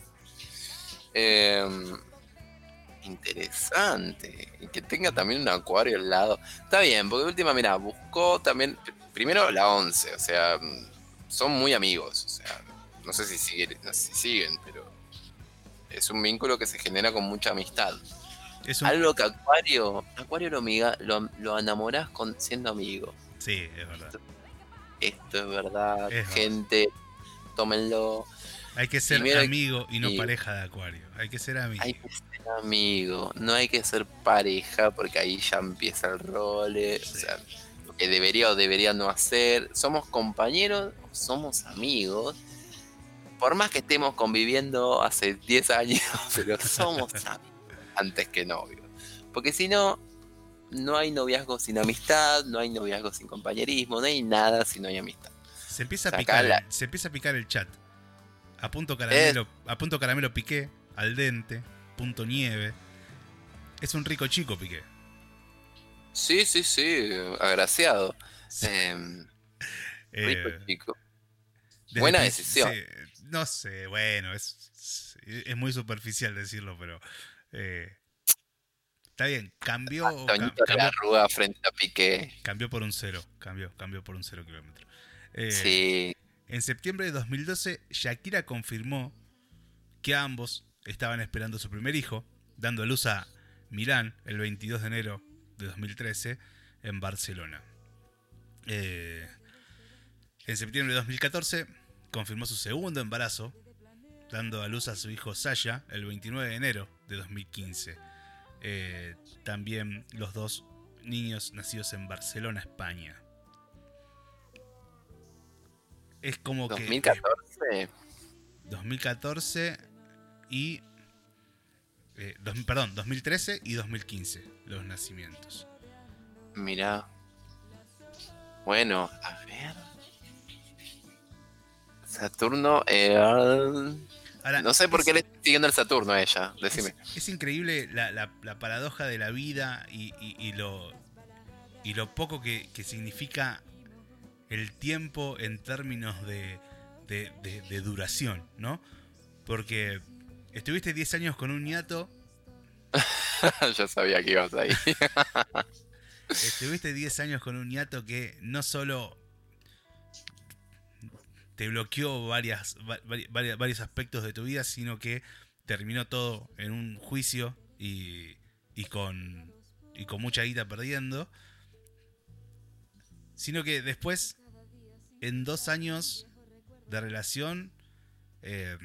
Em, interesante. Y que tenga también un acuario al lado. Está bien, porque de última, mira, buscó también, pr- primero la 11, o sea, son muy amigos, o sea, no sé si siguen, no sé si siguen, pero es un vínculo que se genera con mucha amistad. Es un- Algo que Acuario, Acuario lo, miga- lo, lo enamorás con siendo amigo. Sí, es verdad. Esto es verdad, Es verdad. gente, tómenlo. Hay que ser Primero- amigo y no pareja de acuario. Hay que ser amigo. Hay que ser amigo, no hay que ser pareja porque ahí ya empieza el rol. Sí. O sea, lo que debería o debería no hacer. Somos compañeros, o somos amigos. Por más que estemos conviviendo hace 10 años, pero somos amigos antes que novios. Porque si no, no hay noviazgo sin amistad, no hay noviazgo sin compañerismo, no hay nada si no hay amistad. Se empieza a picar, la- se empieza a picar el chat. A punto caramelo, a punto caramelo piqué, al dente, punto nieve. Es un rico chico piqué. Sí, sí, sí, agraciado. Sí. Em, Eh, rico chico. buena decisión. sí, no sé, bueno, es, es muy superficial decirlo, pero eh, está bien. Cambió, cam- Toñito de la cambió, Rúa frente a Piqué. cambió por un cero. Cambió, cambió por un cero kilómetro. Eh, Sí, En septiembre de 2012, Shakira confirmó que ambos estaban esperando su primer hijo, dando a luz a Milán el 22 de enero de 2013 en Barcelona. Eh, en septiembre de 2014 confirmó su segundo embarazo, dando a luz a su hijo Sasha el 29 de enero de 2015. Eh, también los dos niños nacidos en Barcelona, España. Es como que... 2014. 2014 y. eh, dos- perdón, 2013 y 2015 los nacimientos. Mira. Bueno, a ver. Saturno. eh, Ahora, No sé por es- qué le estoy siguiendo el Saturno a ella, decime. Es, es increíble la, la- la paradoja de la vida y, y- y lo, y lo poco que, que significa el tiempo en términos de, de- de- de duración, ¿no? Porque estuviste 10 años con un ñato, Yo sabía que ibas ahí. estuviste 10 años con un ñato que no solo te bloqueó varias, va- vari- vari- varios aspectos de tu vida, sino que terminó todo en un juicio y, y con, y con mucha guita perdiendo. Sino que después, en dos años de relación, eh,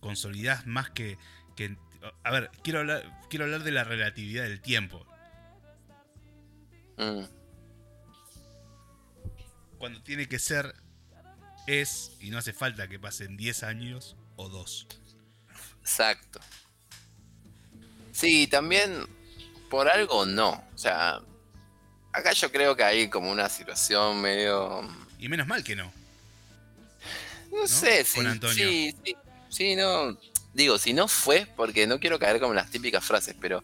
consolidás más que, que... A ver, quiero hablar, quiero hablar de la relatividad del tiempo. Mm, cuando tiene que ser es y no hace falta que pasen 10 años o 2. exacto. Sí, también por algo no. O sea, acá yo creo que hay como una situación medio. Y menos mal que no. No, sé Antonio. Sí, sí, sí, no. Digo, si no fue, porque no quiero caer como las típicas frases, pero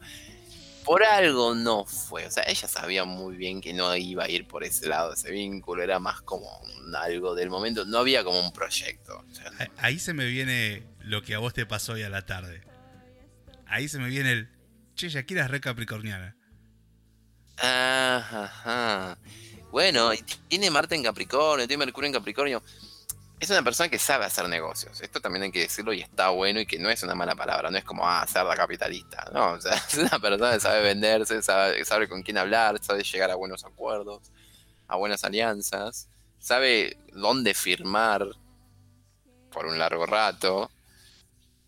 por algo no fue. O sea, ella sabía muy bien que no iba a ir por ese lado, ese vínculo, era más como un algo del momento. No había como un proyecto. O sea, A- Ahí se me viene lo que a vos te pasó hoy a la tarde. Ahí se me viene el. Che, Shakira es re capricorniana. Ajá, ajá. Bueno, tiene Marte en Capricornio, tiene Mercurio en Capricornio. Es una persona que sabe hacer negocios. Esto también hay que decirlo y está bueno y que no es una mala palabra. No es como, ah, cerda capitalista. No, o sea, es una persona que sabe venderse, sabe, sabe con quién hablar, sabe llegar a buenos acuerdos, a buenas alianzas, sabe dónde firmar por un largo rato.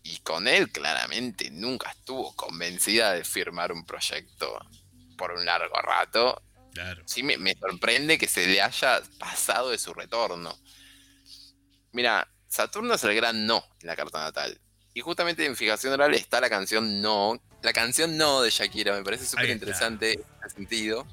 Y con él claramente nunca estuvo convencida de firmar un proyecto por un largo rato Claro. sí me, me sorprende que se le haya pasado de su retorno. Mira, Saturno es el gran no en la carta natal. Y justamente en fijación oral está la canción No. La canción No de Shakira me parece súper interesante en ese sentido.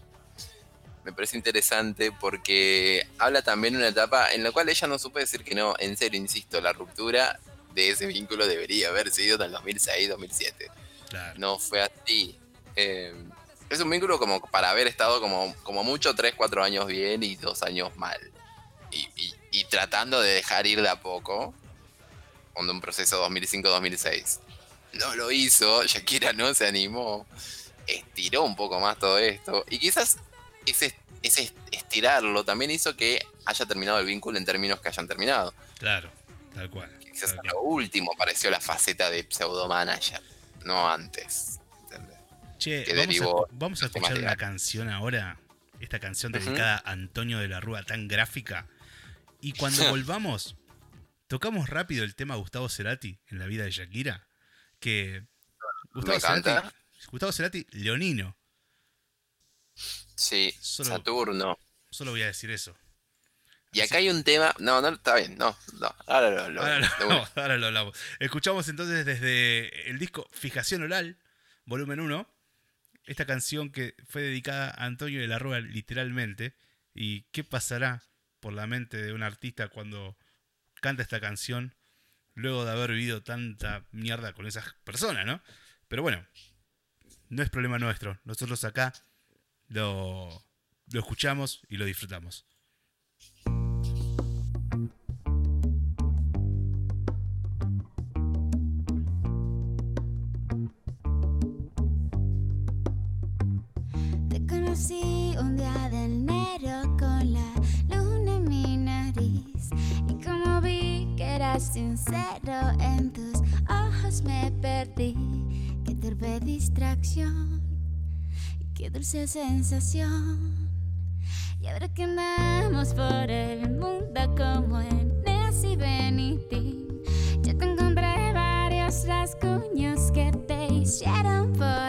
Me parece interesante porque habla también de una etapa en la cual ella no supo decir que no. En serio, insisto, la ruptura de ese vínculo debería haber sido en el 2006-2007 Claro. no fue así. Eh, es un vínculo como para haber estado como, como mucho 3, 4 años bien y 2 años mal. Y, y- y tratando de dejar ir de a poco. Con un proceso 2005-2006. No lo hizo, Shakira no se animó. Estiró un poco más todo esto. Y quizás ese, ese estirarlo también hizo que haya terminado el vínculo en términos que hayan terminado. Claro. Tal cual. Quizás tal a cual. lo último apareció la faceta de pseudo manager. No antes. ¿entendés? Che, que vamos a, vamos escuchar una canción ahora. Esta canción dedicada a Antonio de la Rúa, tan gráfica. Y cuando volvamos, tocamos rápido el tema Gustavo Cerati en la vida de Shakira. Que Gustavo. Cerati, Gustavo Cerati, leonino. Sí, Solo- Saturno. Solo voy a decir eso. Y acá hay un tema. No, no, está bien, no, no. Ahora lo, lo- ahora lo hablamos. Escuchamos entonces desde el disco Fijación Oral, volumen 1, esta canción que fue dedicada a Antonio de la Rúa literalmente. ¿Y qué pasará por la mente de un artista cuando canta esta canción luego de haber vivido tanta mierda con esas personas, ¿no? Pero bueno, no es problema nuestro. Nosotros acá lo, lo escuchamos y lo disfrutamos. Sincero en tus ojos me perdí. Qué torpe distracción y qué dulce sensación. Y ahora que andamos por el mundo como en Nancy Benitín, yo te encontré varios rasguños que te hicieron por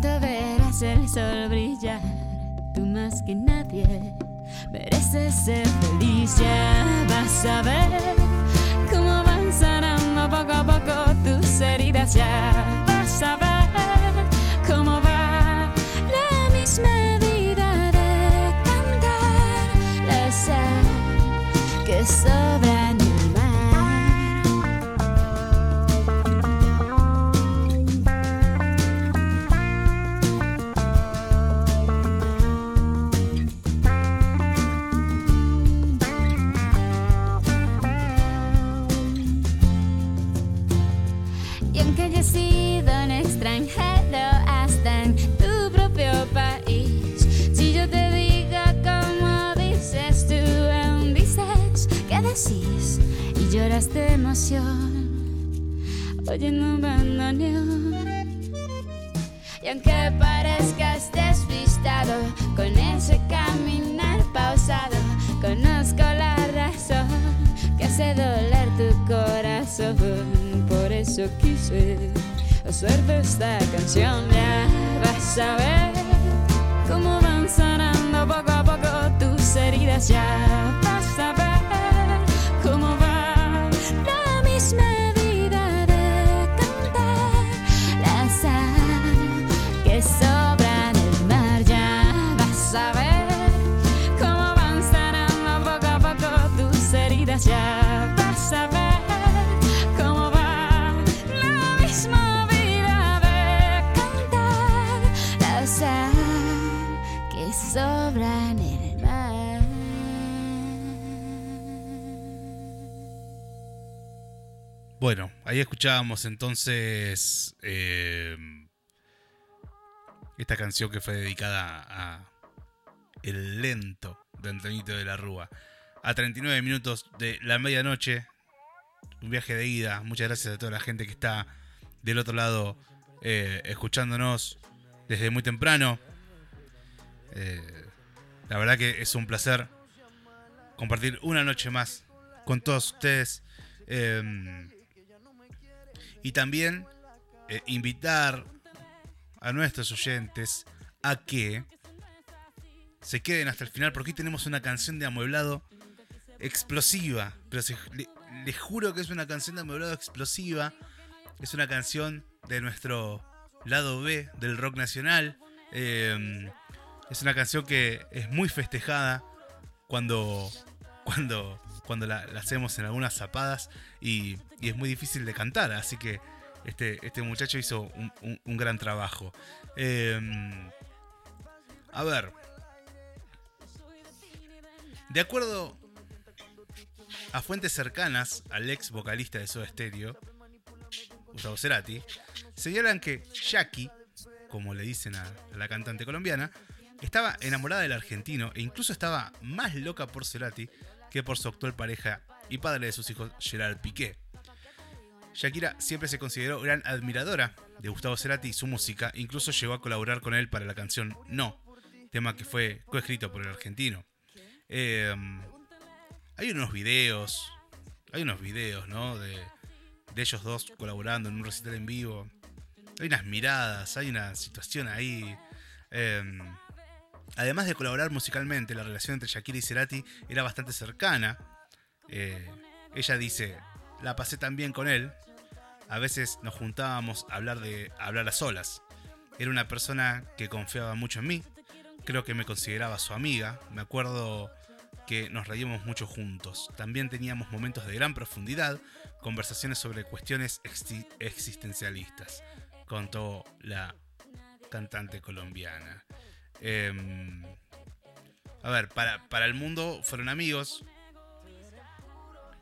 Pronto verás el sol brillar. Tú más que nadie mereces ser feliz. Ya vas a ver cómo avanzará poco a poco tus heridas ya vas a ver de emoción, oyendo un bandoneón. Y aunque parezcas despistado con ese caminar pausado, conozco la razón que hace doler tu corazón. Por eso quise hacerte esta canción. Ya vas a ver cómo van sanando poco a poco tus heridas. Ya vas a ver ahí escuchábamos entonces eh, esta canción que fue dedicada a El lento de Antonito de la Rúa. A 39 minutos de la medianoche, un viaje de ida. Muchas gracias a toda la gente que está del otro lado eh, escuchándonos desde muy temprano. Eh, la verdad que es un placer compartir una noche más con todos ustedes. Eh, y también eh, invitar a nuestros oyentes a que se queden hasta el final porque hoy tenemos una canción de amueblado explosiva. Pero le- les juro que es una canción de amueblado explosiva. Es una canción de nuestro lado B del rock nacional. Eh, es una canción que es muy festejada cuando, cuando, cuando la, hacemos en algunas zapadas y, y es muy difícil de cantar. Así que este, este muchacho hizo un, gran trabajo. Eh, a ver. De acuerdo a fuentes cercanas al ex vocalista de Soda Stereo, Gustavo Cerati, señalan que Jackie, como le dicen a la cantante colombiana, estaba enamorada del argentino e incluso estaba más loca por Cerati que por su actual pareja y padre de sus hijos, Gerard Piqué. Shakira siempre se consideró gran admiradora de Gustavo Cerati y su música, incluso llegó a colaborar con él para la canción No, tema que fue coescrito por el argentino. Eh, hay unos videos, hay unos videos, ¿no? De, de ellos dos colaborando en un recital en vivo. Hay unas miradas, hay una situación ahí. Eh, además de colaborar musicalmente, la relación entre Shakira y Cerati era bastante cercana. Eh, ella dice, la pasé tan bien con él. A veces nos juntábamos a hablar de a hablar a solas. Era una persona que confiaba mucho en mí. Creo que me consideraba su amiga. Me acuerdo que nos reíamos mucho juntos. También teníamos momentos de gran profundidad, conversaciones sobre cuestiones exi- existencialistas, contó la cantante colombiana. Em, a ver, para, para el mundo fueron amigos,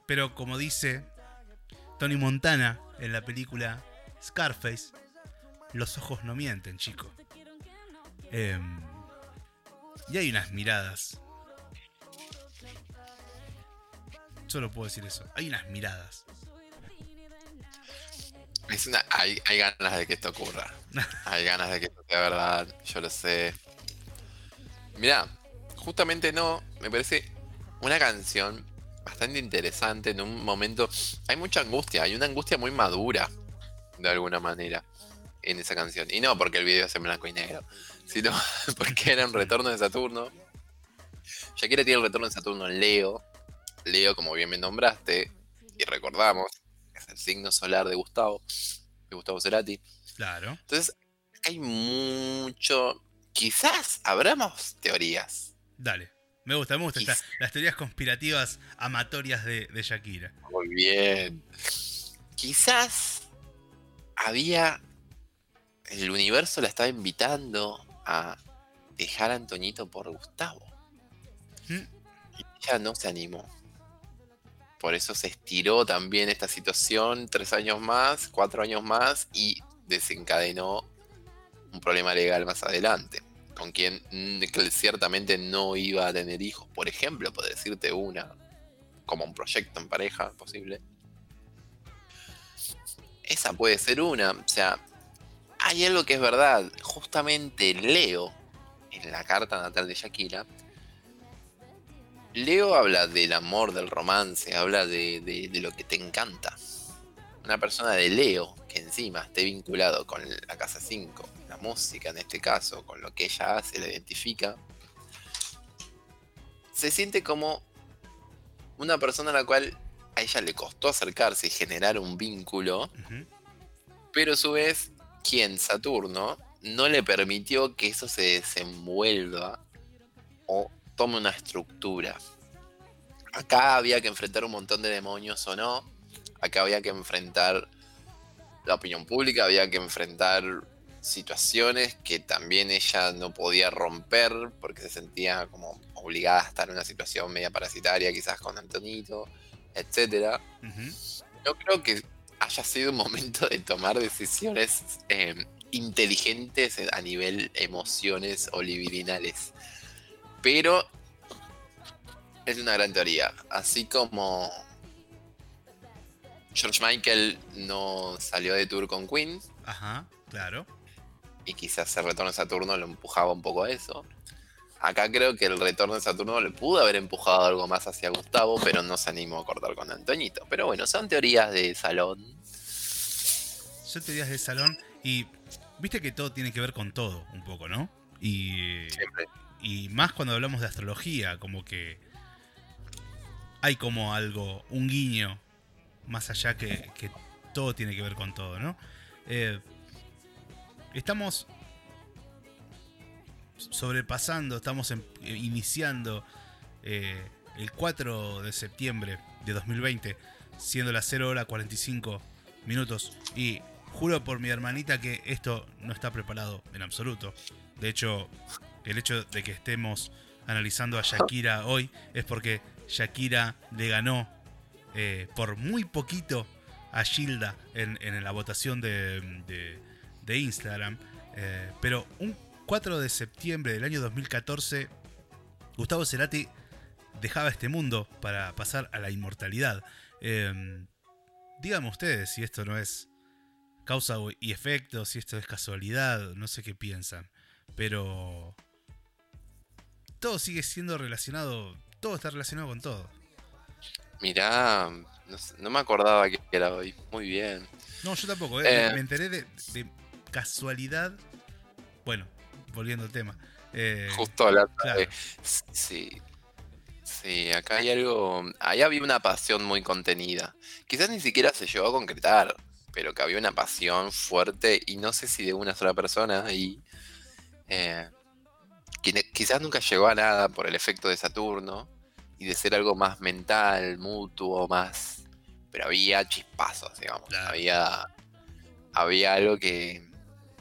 pero como dice Tony Montana en la película Scarface, los ojos no mienten, chico. Em, y hay unas miradas. Solo puedo decir eso. Hay unas miradas. Es una, hay, hay ganas de que esto ocurra. Hay ganas de que esto sea verdad, yo lo sé. Mirá, justamente no, me parece una canción bastante interesante en un momento. Hay mucha angustia, hay una angustia muy madura, de alguna manera, en esa canción. Y no porque el video es en blanco y negro, sino porque era un retorno de Saturno. Shakira tiene el retorno de Saturno en Leo. Leo, como bien me nombraste, y recordamos, es el signo solar de Gustavo, de Gustavo Cerati. Claro. Entonces, hay mucho. Quizás abramos teorías. Dale. Me gusta, me gusta. esta- las teorías conspirativas amatorias de, de Shakira. Muy bien. Quizás había. El universo la estaba invitando a dejar a Antoñito por Gustavo. ¿Mm? Y ella no se animó. Por eso se estiró también esta situación tres años más, cuatro años más y desencadenó un problema legal más adelante. Con quien ciertamente no iba a tener hijos. Por ejemplo, por decirte una, como un proyecto en pareja posible. Esa puede ser una. O sea, hay algo que es verdad. Justamente Leo, en la carta natal de Shakira, Leo habla del amor, del romance, habla de, de- de lo que te encanta. Una persona de Leo que encima esté vinculado con la casa 5, la música en este caso, con lo que ella hace, la identifica, se siente como una persona a la cual a ella le costó acercarse y generar un vínculo, pero a su vez, quien Saturno no le permitió que eso se desenvuelva o tome una estructura. Acá había que enfrentar un montón de demonios o no. Acá había que enfrentar la opinión pública, había que enfrentar situaciones que también ella no podía romper porque se sentía como obligada a estar en una situación media parasitaria, quizás con Antonito, etcétera Ujú. no creo que haya sido un momento de tomar decisiones eh, inteligentes a nivel emociones o libidinales. Pero es una gran teoría. Así como George Michael no salió de tour con Queen Ajá, claro. Y quizás el retorno de Saturno lo empujaba un poco a eso. Acá creo que el retorno de Saturno le pudo haber empujado algo más hacia Gustavo, pero no se animó a cortar con Antoñito. Pero bueno, son teorías de salón. Son teorías de salón y viste que todo tiene que ver con todo, un poco, ¿no? Y, Siempre. y más cuando hablamos de astrología, como que hay como algo, un guiño más allá que, que todo tiene que ver con todo, ¿no? Eh, estamos sobrepasando, estamos em- eh, iniciando eh, el 4 de septiembre de 2020, siendo las 0 hora 45 minutos. Y juro por mi hermanita que esto no está preparado en absoluto. De hecho, el hecho de que estemos analizando a Shakira hoy es porque Shakira le ganó eh, por muy poquito a Gilda en, la votación de- de Instagram. Eh, pero un 4 de septiembre del año 2014, Gustavo Cerati dejaba este mundo para pasar a la inmortalidad. Eh, díganme ustedes si esto no es causa y efecto, si esto es casualidad, no sé qué piensan. Pero todo sigue siendo relacionado, todo está relacionado con todo. Mirá, no, me acordaba que era hoy. Muy bien. No, yo tampoco, eh, Eh. me enteré de, de casualidad. Bueno, volviendo al tema. Eh, Justo hablando claro. Sí. Sí, acá hay algo. Ahí había una pasión muy contenida. Quizás ni siquiera se llegó a concretar, pero que había una pasión fuerte y no sé si de una sola persona y. eh, quizás nunca llegó a nada por el efecto de Saturno y de ser algo más mental, mutuo, más. Pero había chispazos, digamos. Claro. Había. Había algo que.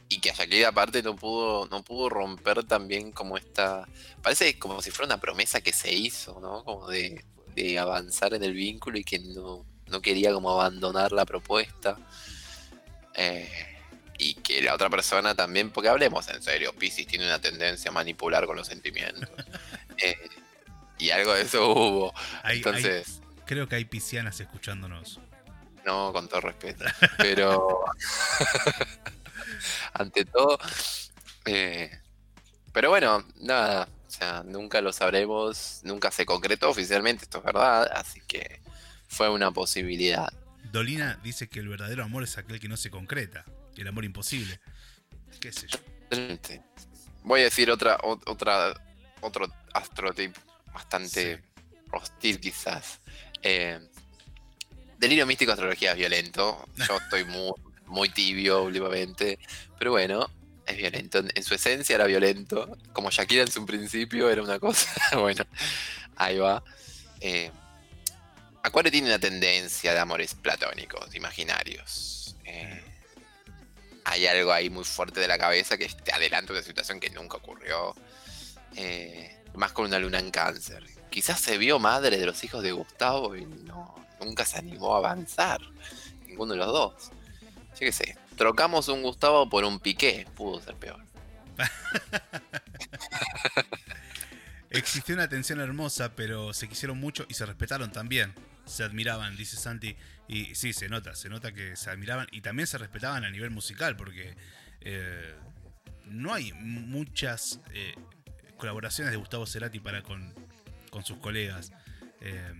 Y que a Shakira aparte no pudo, no pudo romper también como esta. Parece como si fuera una promesa que se hizo, ¿no? Como de, de avanzar en el vínculo y que no, no quería como abandonar la propuesta. Eh, y que la otra persona también, porque hablemos en serio, Pisces tiene una tendencia a manipular con los sentimientos. Eh, y algo de eso hubo. hay- hay- Entonces, creo que hay piscianas escuchándonos. no, con todo respeto. Pero ante todo, eh, pero bueno, nada, o sea, nunca lo sabremos, nunca se concretó oficialmente, esto es verdad, así que fue una posibilidad. Dolina dice que el verdadero amor es aquel que no se concreta. El amor imposible. ¿Qué sé yo? Voy a decir otra, ot- otra, otro astrotip bastante hostil quizás. Eh, Delirio místico, astrología es violento. Yo estoy muy, muy tibio últimamente. Pero bueno, es violento. En, su esencia era violento. Como Shakira en su principio era una cosa. bueno, ahí va. Eh, Acuario tiene una tendencia de amores platónicos, imaginarios. Eh, hay algo ahí muy fuerte de la cabeza que te adelanta una situación que nunca ocurrió. Eh, más con una luna en cáncer. Quizás se vio madre de los hijos de Gustavo y no, nunca se animó a avanzar. Ninguno de los dos. Yo qué sé. Trocamos un Gustavo por un Piqué. Pudo ser peor. Existió una tensión hermosa, pero se quisieron mucho y se respetaron también. Se admiraban, dice Santi. Y sí, se nota, se nota que se admiraban y también se respetaban a nivel musical, porque eh, no hay muchas eh, colaboraciones de Gustavo Cerati para con, con sus colegas. Eh,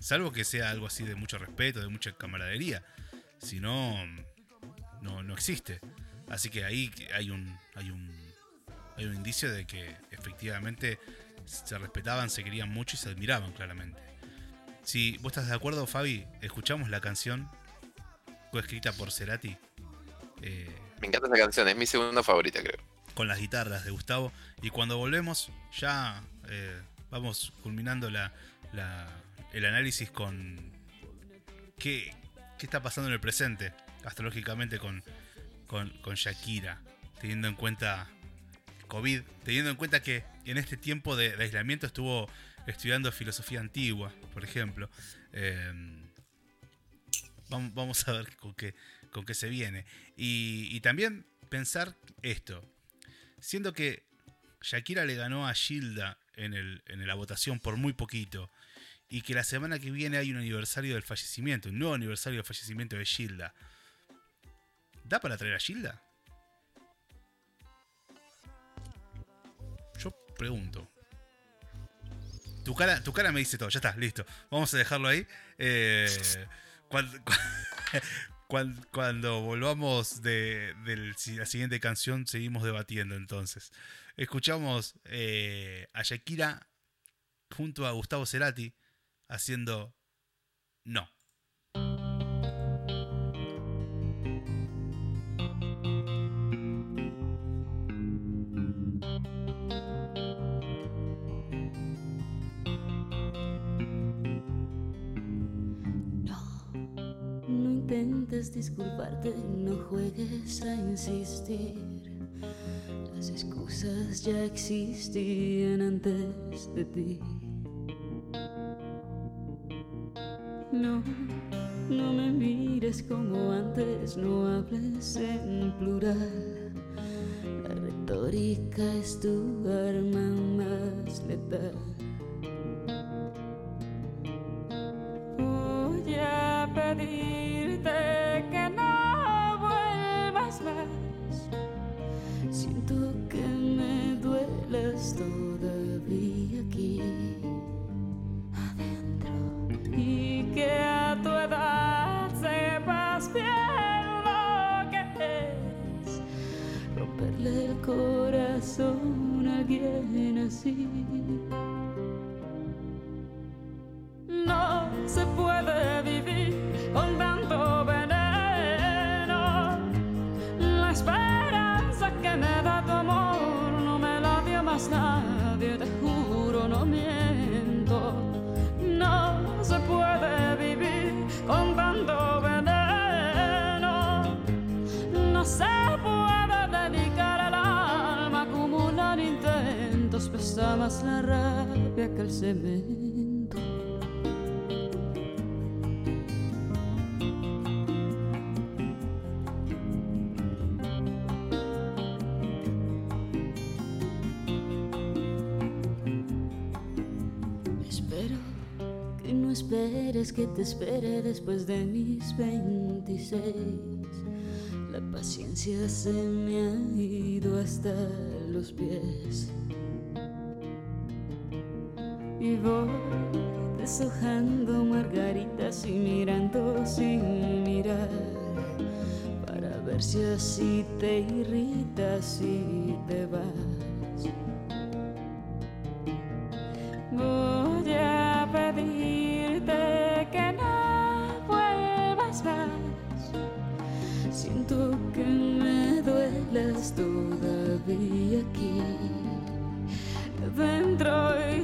salvo que sea algo así de mucho respeto, de mucha camaradería. Si no, no, no existe. Así que ahí hay un, hay un hay un indicio de que efectivamente se respetaban, se querían mucho y se admiraban claramente. Si vos estás de acuerdo, Fabi, escuchamos la canción coescrita por Cerati eh, Me encanta esa canción, es mi segunda favorita, creo. con las guitarras de Gustavo. Y cuando volvemos, ya eh, vamos culminando la, la- el análisis con qué, qué está pasando en el presente, astrológicamente, con, con, Shakira, teniendo en cuenta COVID, teniendo en cuenta que en este tiempo de, aislamiento estuvo estudiando filosofía antigua, por ejemplo. Eh, vamos, a ver con qué, con qué se viene. Y, y también pensar esto, siendo que Shakira le ganó a Gilda en, el, en la votación por muy poquito, y que la semana que viene hay un aniversario del fallecimiento, un nuevo aniversario del fallecimiento de Gilda. ¿Da para traer a Gilda? Yo pregunto. Tu cara, tu cara me dice todo, ya está, listo. Vamos a dejarlo ahí. Eh, cuan- cuan- cuando, volvamos de, la siguiente canción, seguimos debatiendo entonces. Escuchamos eh, a Shakira junto a Gustavo Cerati haciendo No. Intentes disculparte, no juegues a insistir. Las excusas ya existían antes de ti. No, no me mires como antes, no hables en plural. La retórica es tu arma más letal. Voy a pedirte que no vuelvas más. Siento que me duelas todavía corazón a así. No se puede vivir pesa más la rabia que el cemento. Espero que no esperes que te espere después de mis 26. La paciencia se me ha ido hasta los pies y voy deshojando margaritas y mirando sin mirar para ver si así te irritas y te vas. Voy a pedirte que no vuelvas más. Siento que me duelas todavía aquí dentro.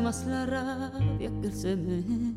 Más la rabia que el cemento.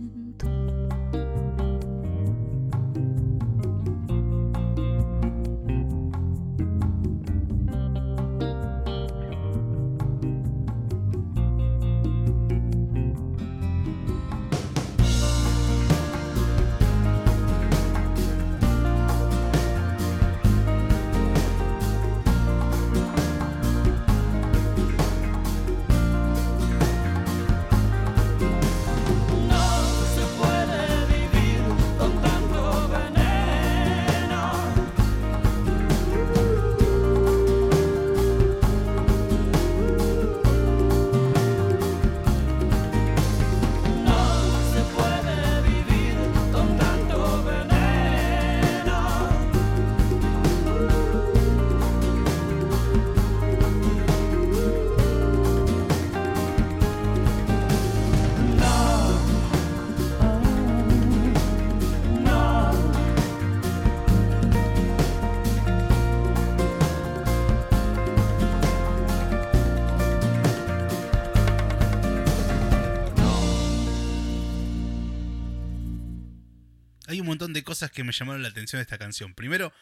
Cosas que me llamaron la atención de esta canción. Primero,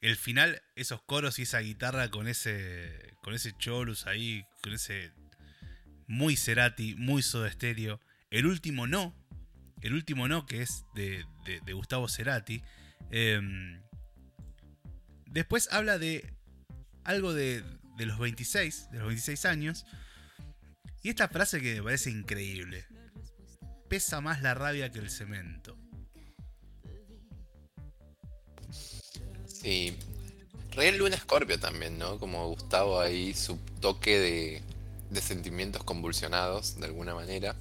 el final, esos coros y esa guitarra con ese. con ese chorus ahí, con ese. muy Cerati, muy Soda Stereo. El último no. El último no, que es de, de- Gustavo Cerati. Em, después habla de algo de, de los 26, de los 26 años. Y esta frase que me parece increíble. Pesa más la rabia que el cemento. Sí. Real Luna Scorpio también, ¿no? Como Gustavo ahí, su toque de, de sentimientos convulsionados, de alguna manera.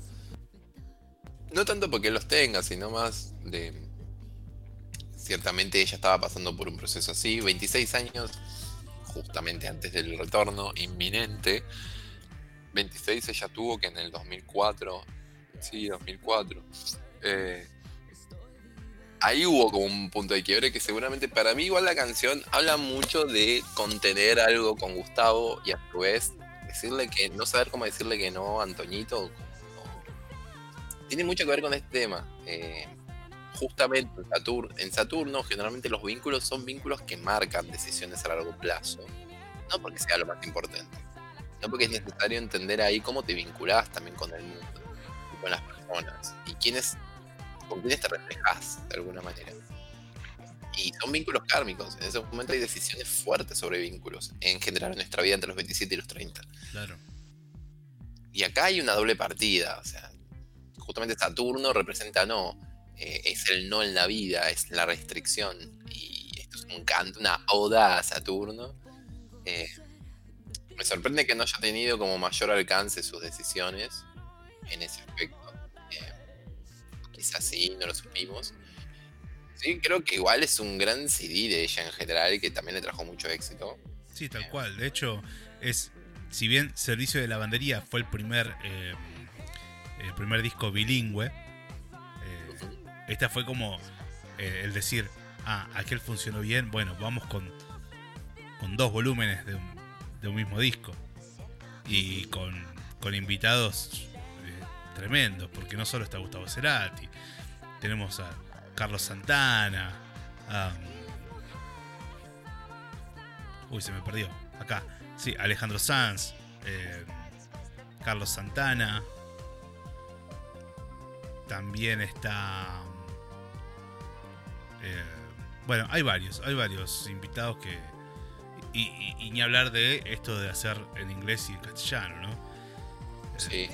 No tanto porque los tenga, sino más de... Ciertamente ella estaba pasando por un proceso así, 26 años, justamente antes del retorno inminente. 26 ella tuvo que en el 2004, sí, 2004. eh, ahí hubo como un punto de quiebre que seguramente para mí igual la canción habla mucho de contener algo con Gustavo y a su vez decirle que no saber cómo decirle que no a Antoñito. O- tiene mucho que ver con este tema Eh, justamente en Saturno, en Saturno generalmente los vínculos son vínculos que marcan decisiones a largo plazo no porque sea lo más importante no porque es necesario entender ahí cómo te vinculás también con el mundo y con las personas y quiénes con quienes te reflejas de alguna manera. Y son vínculos kármicos. En ese momento hay decisiones fuertes sobre vínculos en general en nuestra vida entre los 27 y los 30. Claro. Y acá hay una doble partida. O sea, justamente Saturno representa no. eh, es el no en la vida, es la restricción. Y esto es un canto, una oda a Saturno. Eh, me sorprende que no haya tenido como mayor alcance sus decisiones en ese aspecto. Quizás sí, no lo supimos. Sí, creo que igual es un gran CD de ella en general que también le trajo mucho éxito. Sí, tal cual. De hecho, es. Si bien Servicio de Lavandería fue el primer. eh, el primer disco bilingüe. eh, esta fue como eh, el decir. Ah, aquel funcionó bien. Bueno, vamos con. Con dos volúmenes de un, de un mismo disco. Y con, con invitados tremendos. Porque no solo está Gustavo Cerati. Tenemos a Carlos Santana. a, Uy, se me perdió. Acá. Sí, Alejandro Sanz. eh, Carlos Santana. También está. eh, bueno, hay varios. Hay varios invitados que. Y, y- y ni hablar de esto de hacer en inglés y en castellano, ¿no? Sí.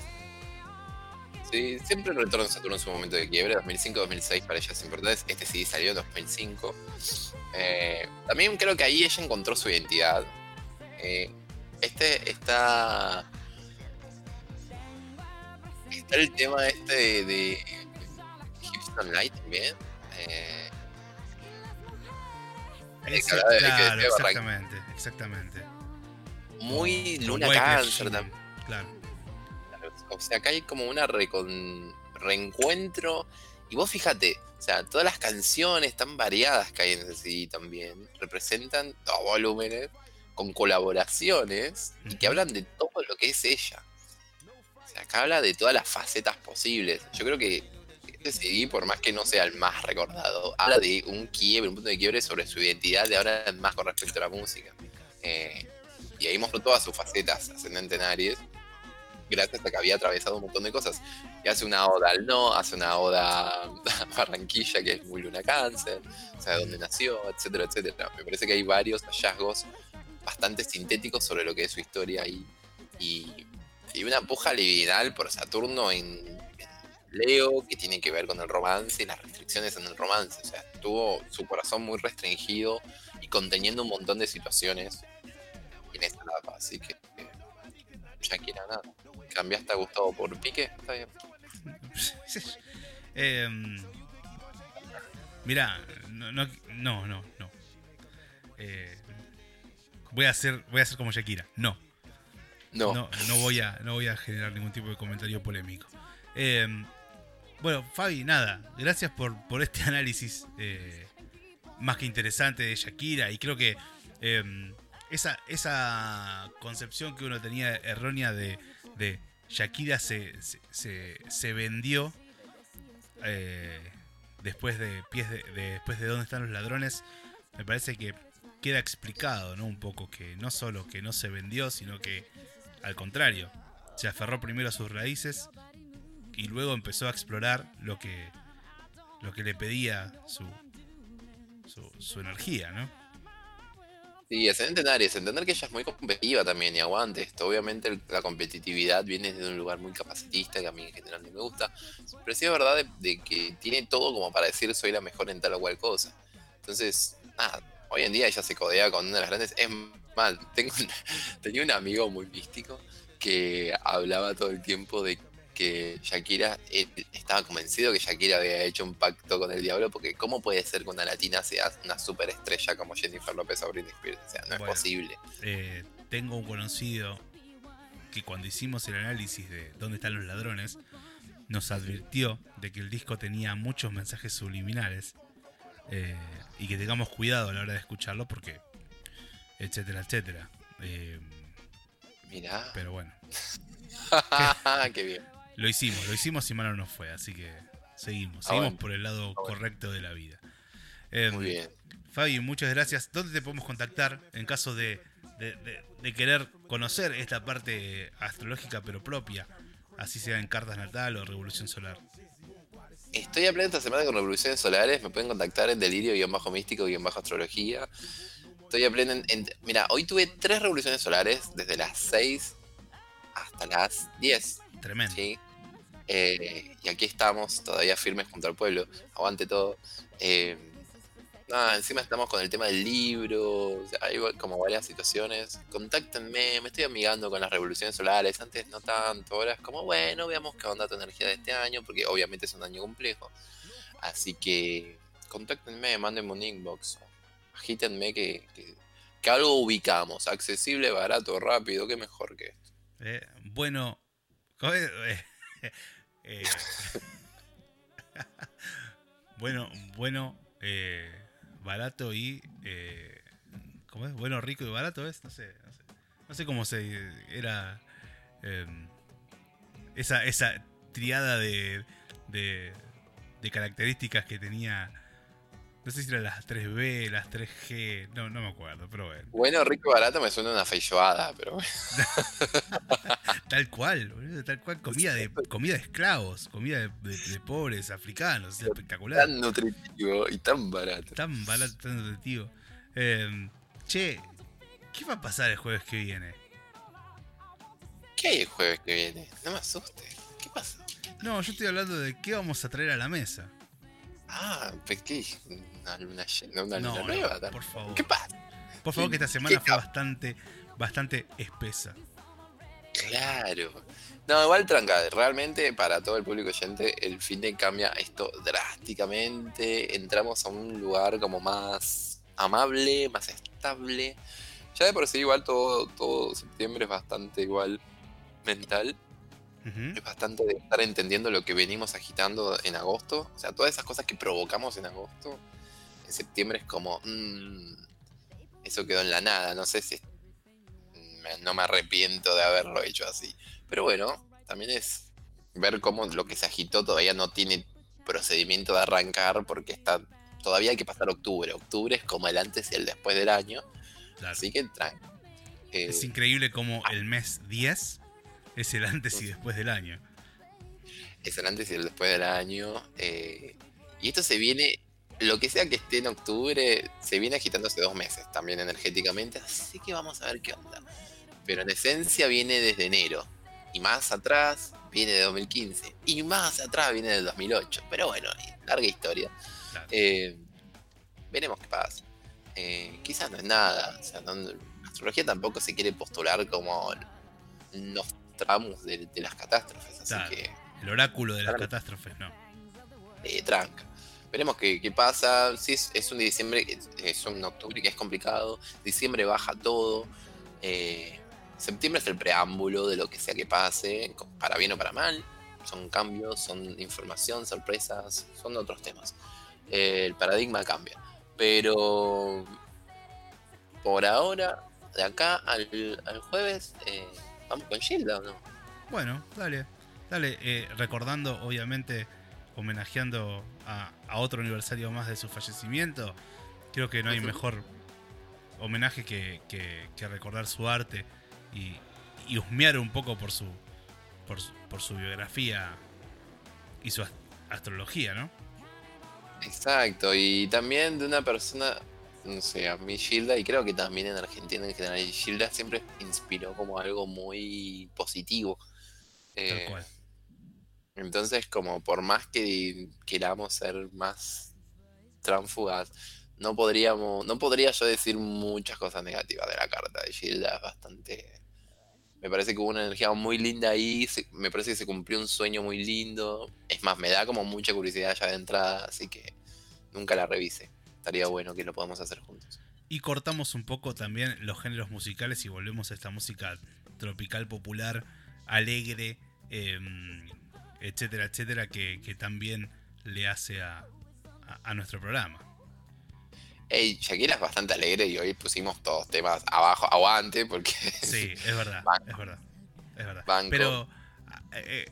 Sí, siempre el retorno de Saturno es un momento de quiebre. 2005-2006 para ella es importante. Este sí salió en 2005. Eh, también creo que ahí ella encontró su identidad. Eh, este está. Está el tema este de, de Houston Light también. Eh, de- claro, exactamente, exactamente. muy Luna Cáncer también. Claro. O sea, acá hay como una recon- reencuentro. Y vos fíjate, o sea, todas las canciones tan variadas que hay en ese CD también representan dos volúmenes con colaboraciones y que hablan de todo lo que es ella. O sea, acá habla de todas las facetas posibles. Yo creo que este CD, por más que no sea el más recordado, habla de un quiebre, un punto de quiebre sobre su identidad de ahora en más con respecto a la música. Eh, y ahí mostró todas sus facetas ascendente en Aries, gracias a que había atravesado un montón de cosas. Y hace una oda al no, hace una oda a Barranquilla, que es muy luna cáncer, o sea, de dónde nació, etcétera, etcétera. Me parece que hay varios hallazgos bastante sintéticos sobre lo que es su historia y, y, una puja libidinal por Saturno en, Leo, que tiene que ver con el romance y las restricciones en el romance. O sea, tuvo su corazón muy restringido y conteniendo un montón de situaciones en esta etapa. Así que, eh, Shakira, nada. ¿Cambiaste a Gustavo por Pique? Está bien. Em, mirá, no, no, no, no. no. Eh, voy a hacer, voy a hacer como Shakira. No, No. no, no voy a, no voy a generar ningún tipo de comentario polémico. Em, bueno, Fabi, nada, gracias por, por este análisis eh, más que interesante de Shakira y creo que em, esa, esa concepción que uno tenía errónea de, de Shakira se, se, se- vendió eh, después de pies de- después de dónde están los ladrones me parece que queda explicado no un poco que no solo que no se vendió sino que al contrario se aferró primero a sus raíces y luego empezó a explorar lo que lo que le pedía su su, su energía no Sí, ascendente en Aries, entender que ella es muy competitiva también y aguante esto. Obviamente la competitividad viene de un lugar muy capacitista que a mí en general no me gusta. Pero sí es verdad de, de que tiene todo como para decir soy la mejor en tal o cual cosa. Entonces, nada, hoy en día ella se codea con una de las grandes. Es mal, tengo tenía un amigo muy místico que hablaba todo el tiempo de que Shakira él estaba convencido que Shakira había hecho un pacto con el diablo porque cómo puede ser que una latina sea una superestrella como Jennifer López o Britney Spears o sea no Bueno. es posible Eh, tengo un conocido que cuando hicimos el análisis de dónde están los ladrones, nos advirtió de que el disco tenía muchos mensajes subliminales eh, y que tengamos cuidado a la hora de escucharlo porque, etcétera, etcétera. Eh, mirá pero bueno, qué bien lo hicimos, lo hicimos y mal no fue, así que seguimos, Ah, seguimos bueno. por el lado Ah, bueno. correcto de la vida. Eh, muy bien Fabi, muchas gracias. ¿Dónde te podemos contactar en caso de, de- de- de querer conocer esta parte astrológica pero propia? Así sea en cartas natal o revolución solar. Estoy a pleno esta semana con revoluciones solares. Me pueden contactar en delirio-místico-astrología. Estoy a pleno en, en- Mira, hoy tuve tres revoluciones solares desde las 6 hasta las 10. Tremendo. ¿sí? Eh, y aquí estamos, todavía firmes junto al pueblo. Aguante todo. Eh, nada, encima estamos con el tema del libro. o sea, hay como varias situaciones. Contáctenme, me estoy amigando con las revoluciones solares. Antes no tanto, ahora es como, bueno, veamos qué onda tu energía de este año, porque obviamente es un año complejo. Así que contáctenme, mándenme un inbox. Agítenme que, que, que algo ubicamos. Accesible, barato, rápido, qué mejor que esto. Eh, bueno. Eh, eh, bueno, bueno, eh, barato y. ¿Cómo es? Bueno, rico y barato es. No sé. No sé, cómo se. Era. eh, esa, esa triada de, de características que tenía. No sé si eran las 3B, las 3G. No, no me acuerdo, pero bueno. Bueno, rico y barato me suena una feijoada, pero bueno. Tal cual, boludo, tal cual. Comida de, comida de esclavos, comida de, de- de pobres africanos, es espectacular. tan nutritivo y tan barato. Tan barato, tan nutritivo. Eh, che, ¿qué va a pasar el jueves que viene? ¿Qué hay el jueves que viene? No me asuste. ¿Qué pasa? No, yo estoy hablando de qué vamos a traer a la mesa. Ah, ¿pe- ¿qué? Una luna llena, una No, luna no, nueva. por favor. ¿Qué pasa? Por favor, que esta ¿Qué semana fue bastante, bastante espesa. Claro. No, igual tranca, realmente para todo el público oyente el fin de cambia esto drásticamente. Entramos a un lugar como más amable, más estable. Ya de por sí igual todo, todo septiembre es bastante igual mental. Es bastante de estar entendiendo lo que venimos agitando en agosto. O sea, todas esas cosas que provocamos en agosto, en septiembre es como... mm, eso quedó en la nada. No sé si... no me arrepiento de haberlo hecho así. Pero bueno, también es ver cómo lo que se agitó todavía no tiene procedimiento de arrancar porque está... Todavía hay que pasar octubre. Octubre es como el antes y el después del año. Claro. Así que tranqui. Eh, Es increíble cómo el mes 10 es el antes y después del año. es el antes y el después del año. eh, y esto se viene, lo que sea que esté en octubre, se viene agitando hace dos meses también energéticamente, así que vamos a ver qué onda. Pero en esencia viene desde enero. Y más atrás viene de 2015. Y más atrás viene del 2008. Pero bueno, larga historia. Claro. Eh, veremos qué pasa. Eh, quizás no es nada. O sea, no- la astrología tampoco se quiere postular como Nostradamus de, de las catástrofes. Así Claro. que El oráculo de las catástrofes, no. eh, tranca. Veremos qué, qué pasa. Si es, es un diciembre, es- un octubre que es complicado. Diciembre baja todo. Eh, septiembre es el preámbulo de lo que sea que pase, para bien o para mal. Son cambios, son información, sorpresas, son otros temas. Eh, el paradigma cambia. Pero por ahora, de acá al, al jueves, eh, vamos con Gilda o no? Bueno, dale. Dale, eh, recordando, obviamente, homenajeando a, a otro aniversario más de su fallecimiento. Creo que no hay mejor homenaje que, que- que recordar su arte y, y husmear un poco por su, por, su- por su biografía y su ast- astrología, ¿no? Exacto, y también de una persona, no sé, a mí Gilda, y creo que también en Argentina en general, Gilda siempre inspiró como algo muy positivo. Tal Eh, cual. entonces, como por más que queramos ser más tránfugas, no podríamos, no podría yo decir muchas cosas negativas de la carta de Gilda, es bastante... Me parece que hubo una energía muy linda ahí, se- me parece que se cumplió un sueño muy lindo. Es más, me da como mucha curiosidad ya de entrada, así que nunca la revise. Estaría bueno que lo podamos hacer juntos. Y cortamos un poco también los géneros musicales y volvemos a esta música tropical popular, alegre, em, etcétera, etcétera, que, que también le hace a, a- a nuestro programa. Ey, Shakira es bastante alegre y hoy pusimos todos temas abajo, aguante, porque Sí, es verdad, Banco. es verdad, es verdad. Banco. Pero eh,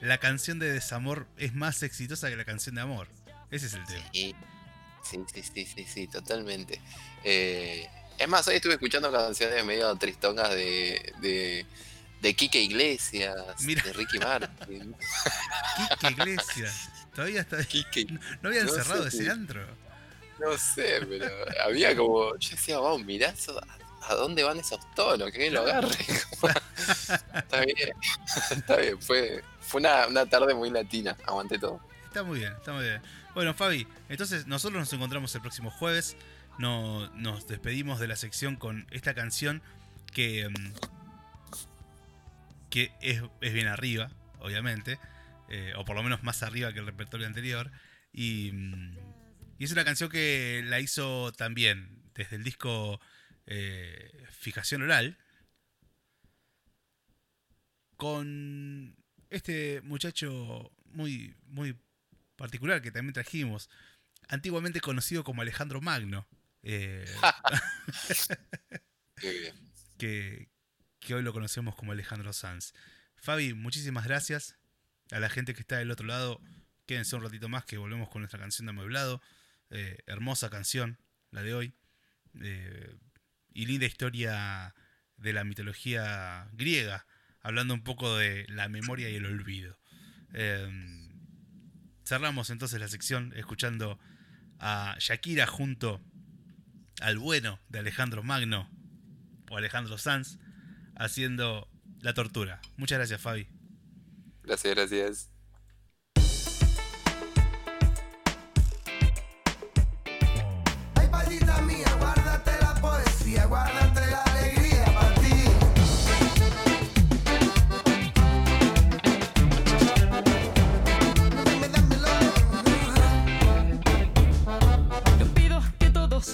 la canción de desamor es más exitosa que la canción de amor. Ese es el tema. Sí, sí, sí, sí, sí, sí, totalmente. Eh, es más, hoy estuve escuchando canciones medio tristongas de, de, de Kike Iglesias, Mira. de Ricky Martin. Quique Iglesias. Todavía está. Kike, ¿No habían No sé cerrado ese antro? no sé, pero había como. Yo decía, vamos, mirá eso, a, dónde van esos tonos, que lo agarre. Está bien, está bien. Fue, fue una, una tarde muy latina, aguanté todo. Está muy bien, está muy bien. Bueno, Fabi, entonces nosotros nos encontramos el próximo jueves. No, nos despedimos de la sección con esta canción que, mm, que es, es bien arriba, obviamente, eh, o por lo menos más arriba que el repertorio anterior. Y, mm, es una canción que la hizo también desde el disco eh, Fijación Oral con este muchacho muy, muy particular que también trajimos, antiguamente conocido como Alejandro Magno, eh, que hoy lo conocemos como Alejandro Sanz. Fabi, muchísimas gracias a la gente que está del otro lado. Quédense un ratito más que volvemos con nuestra canción de amueblado. Eh, hermosa canción, la de hoy. Eh, y linda historia de la mitología griega, hablando un poco de la memoria y el olvido. Eh, cerramos entonces la sección escuchando a Shakira junto al bueno de Alejandro Magno o Alejandro Sanz haciendo la tortura. Muchas gracias, Fabi. Gracias, gracias.